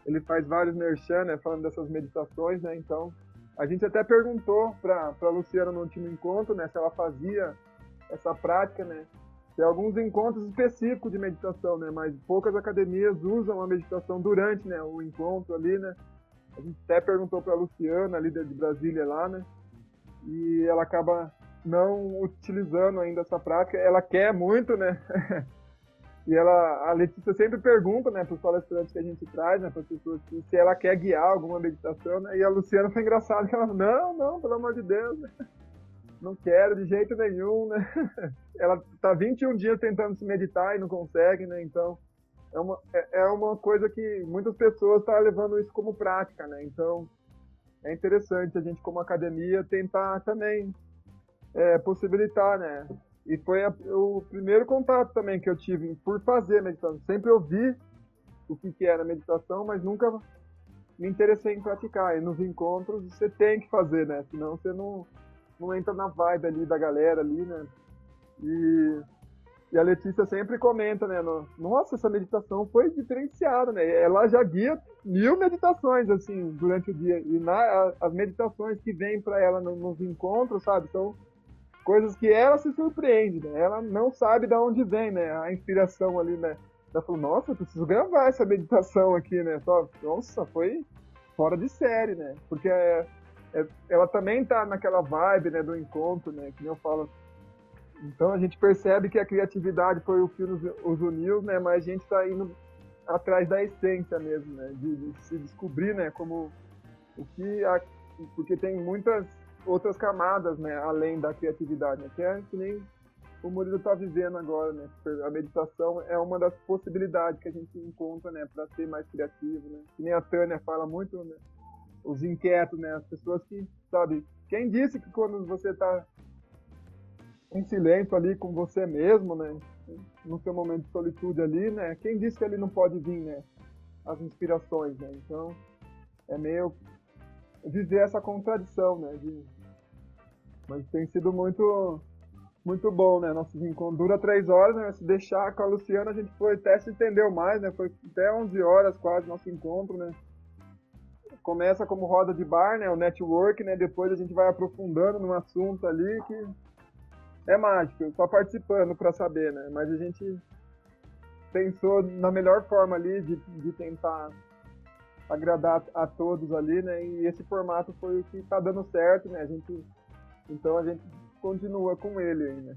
Ele faz vários merchan, né, falando dessas meditações, né, então a gente até perguntou para a Luciana no último encontro, né, se ela fazia essa prática, né, tem alguns encontros específicos de meditação, né, mas poucas academias usam a meditação durante, né, o encontro ali, né, a gente até perguntou para a Luciana, líder de Brasília lá, né, e ela acaba não utilizando ainda essa prática, ela quer muito, né, *laughs* E ela, a Letícia sempre pergunta, né, para os palestrantes que a gente traz, né, para as pessoas, que, se ela quer guiar alguma meditação, né, e a Luciana foi engraçada, que ela, não, não, pelo amor de Deus, né, não quero de jeito nenhum, né. *laughs* Ela tá 21 dias tentando se meditar e não consegue, né, então é uma, é, é uma coisa que muitas pessoas estão tá levando isso como prática, né, então é interessante a gente como academia tentar também é, possibilitar, né, e foi a, o primeiro contato também que eu tive por fazer meditação. Sempre ouvi o que, que era meditação, mas nunca me interessei em praticar. E nos encontros você tem que fazer, né? Senão você não, não entra na vibe ali da galera ali, né? E, e a Letícia sempre comenta, né? No, Nossa, essa meditação foi diferenciada, né? Ela já guia mil meditações, assim, durante o dia. E na, a, as meditações que vêm para ela no, nos encontros, sabe? São coisas que ela se surpreende, né? Ela não sabe de onde vem, né? A inspiração ali, né? Ela falou, nossa, eu preciso gravar essa meditação aqui, né? Só, nossa, foi fora de série, né? Porque é, é, ela também tá naquela vibe, né, do encontro, né? Que eu falo. Então a gente percebe que a criatividade foi o que nos os uniu, né? Mas a gente está indo atrás da essência mesmo, né? De, de se descobrir, né? Como o que a, porque tem muitas outras camadas, né, além da criatividade, né, que é que nem o Murilo está vivendo agora, né? A meditação é uma das possibilidades que a gente encontra, né, para ser mais criativo, né? Que nem a Tânia fala muito, né? Os inquietos, né? As pessoas que, sabe, quem disse que quando você está em silêncio ali com você mesmo, né? No seu momento de solitude ali, né? Quem disse que ele não pode vir, né? As inspirações, né? Então, é meio viver essa contradição, né? De mas tem sido muito muito bom, né? Nosso encontro dura três horas, né? Se deixar com a Luciana, a gente foi até se entendeu mais, né? Foi até 11 horas quase nosso encontro, né? Começa como roda de bar, né? O network, né? Depois a gente vai aprofundando num assunto ali que é mágico, só participando para saber, né? Mas a gente pensou na melhor forma ali de, de tentar agradar a todos ali, né? E esse formato foi o que está dando certo, né? A gente, então a gente continua com ele né?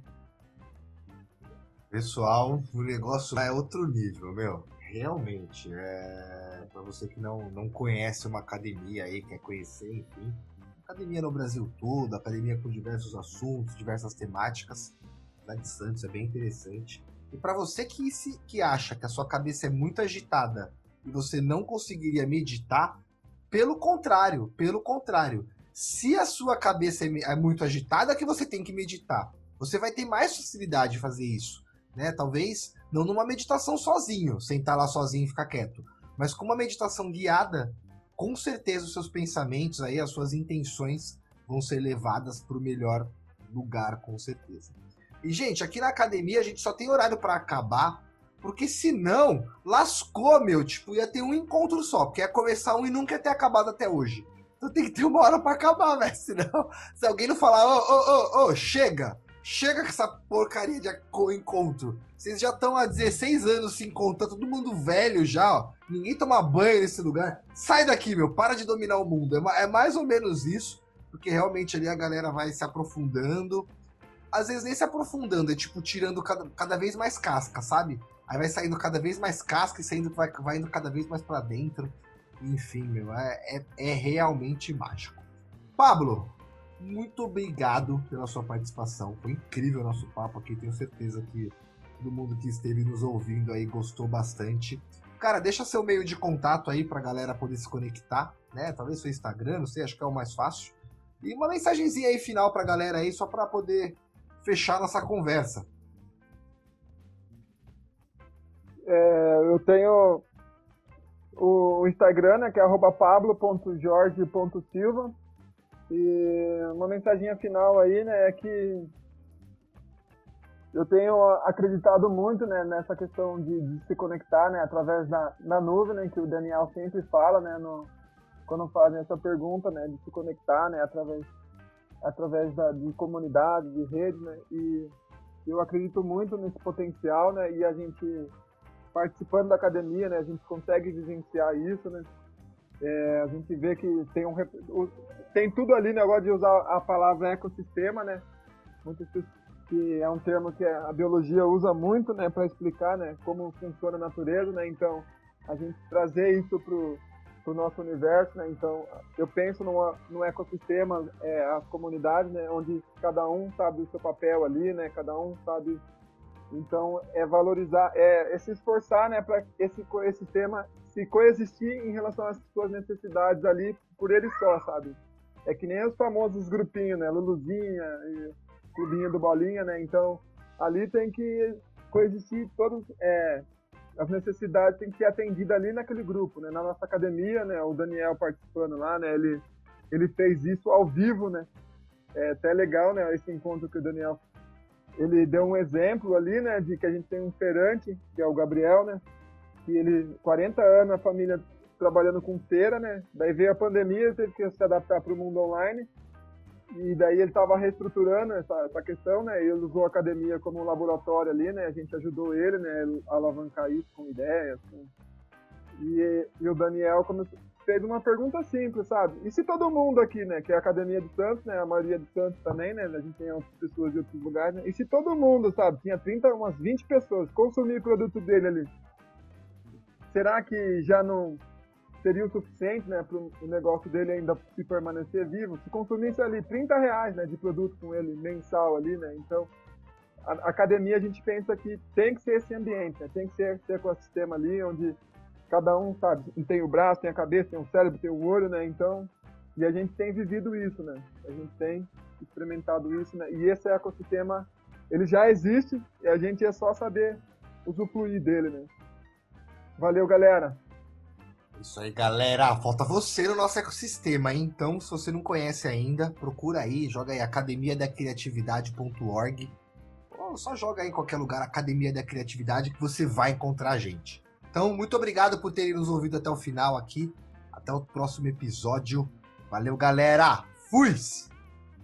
Pessoal, o negócio é outro nível, meu. Realmente, é... para você que não, não conhece uma academia aí, quer conhecer, enfim, academia no Brasil todo, academia com diversos assuntos, diversas temáticas, lá de Santos, é bem interessante. E para você que, se, que acha que a sua cabeça é muito agitada e você não conseguiria meditar, pelo contrário, pelo contrário. Se a sua cabeça é, é muito agitada, é que você tem que meditar. Você vai ter mais facilidade de fazer isso, né? Talvez não numa meditação sozinho, sentar lá sozinho e ficar quieto, mas com uma meditação guiada, com certeza os seus pensamentos aí, as suas intenções vão ser levadas para o melhor lugar, com certeza. E, gente, aqui na academia a gente só tem horário para acabar, porque senão, lascou, meu. Tipo, ia ter um encontro só, porque ia começar um e nunca ia ter acabado até hoje. Então tem que ter uma hora para acabar, velho. Senão, se alguém não falar, ô, ô, ô, ô, chega, chega com essa porcaria de encontro. Vocês já estão há 16 anos se encontrando, todo mundo velho já, ó. Ninguém toma banho nesse lugar. Sai daqui, meu, para de dominar o mundo. É, é mais ou menos isso, porque realmente ali a galera vai se aprofundando às vezes nem se aprofundando, é tipo tirando cada, cada vez mais casca, sabe? Aí vai saindo cada vez mais casca e saindo, vai, vai indo cada vez mais para dentro. Enfim, meu, é, é, é, realmente mágico. Pablo, muito obrigado pela sua participação. Foi incrível o nosso papo aqui. Tenho certeza que todo mundo que esteve nos ouvindo aí gostou bastante. Cara, deixa seu meio de contato aí pra galera poder se conectar, né? Talvez seu Instagram, não sei, acho que é o mais fácil. E uma mensagenzinha aí final pra galera aí, só pra poder fechar nossa conversa. É, eu tenho o Instagram, né, que é pablo.jorge.silva. E uma mensagem final aí, né, é que eu tenho acreditado muito né, nessa questão de, de, se conectar né, através da, da nuvem, né, que o Daniel sempre fala, né, no, quando fazem essa pergunta, né, de se conectar né, através através da, de comunidade, de rede, né? E eu acredito muito nesse potencial, né? E a gente participando da academia, né? A gente consegue vivenciar isso, né? É, a gente vê que tem um tem tudo ali, né? Eu gosto de usar a palavra ecossistema, né? Muito que é um termo que a biologia usa muito, né? Para explicar, né? Como funciona a natureza, né? Então a gente trazer isso pro o nosso universo, né? Então, eu penso numa, num ecossistema, é, as comunidades, né? Onde cada um sabe o seu papel ali, né? Cada um sabe. Então, é valorizar, é, é se esforçar, né? Para esse ecossistema se coexistir em relação às suas necessidades ali por ele só, sabe? É que nem os famosos grupinhos, né? Luluzinha Clubinho do Bolinha, né? Então, ali tem que coexistir todos, é, as necessidades têm que ser atendidas ali naquele grupo, né? Na nossa academia, né? O Daniel participando lá, né? Ele, ele fez isso ao vivo, né? É até legal, né? Esse encontro que o Daniel ele deu um exemplo ali, né? De que a gente tem um feirante, que é o Gabriel, né? Que ele, 40 anos, a família trabalhando com feira, né? Daí veio a pandemia, teve que se adaptar para o mundo online. E daí ele estava reestruturando essa, essa, questão, né? Ele usou a academia como um laboratório ali, né? A gente ajudou ele, né? A alavancar isso com ideias. E, e, o Daniel começou, fez uma pergunta simples, sabe? E se todo mundo aqui, né? Que é a Academia de Santos, né? A maioria de Santos também, né? A gente tem outras pessoas de outros lugares, né? E se todo mundo, sabe? Tinha 30, umas 20 pessoas consumir produto dele ali. Será que já não seria o suficiente, né, para o negócio dele ainda se permanecer vivo, se consumisse ali 30 reais, né, de produto com ele mensal ali, né, então a academia a gente pensa que tem que ser esse ambiente, né, tem que ser esse ecossistema ali onde cada um, sabe, tem o braço, tem a cabeça, tem o cérebro, tem o olho, né, então, e a gente tem vivido isso, né, a gente tem experimentado isso, né, e esse ecossistema, ele já existe e a gente é só saber usufruir dele, né. Valeu, galera! Isso aí, galera. Falta você no nosso ecossistema, hein? Então, se você não conhece ainda, procura aí, joga aí academia da criatividade.org. Ou só joga aí em qualquer lugar Academia da Criatividade que você vai encontrar a gente. Então, muito obrigado por terem nos ouvido até o final aqui. Até o próximo episódio. Valeu, galera. Fui!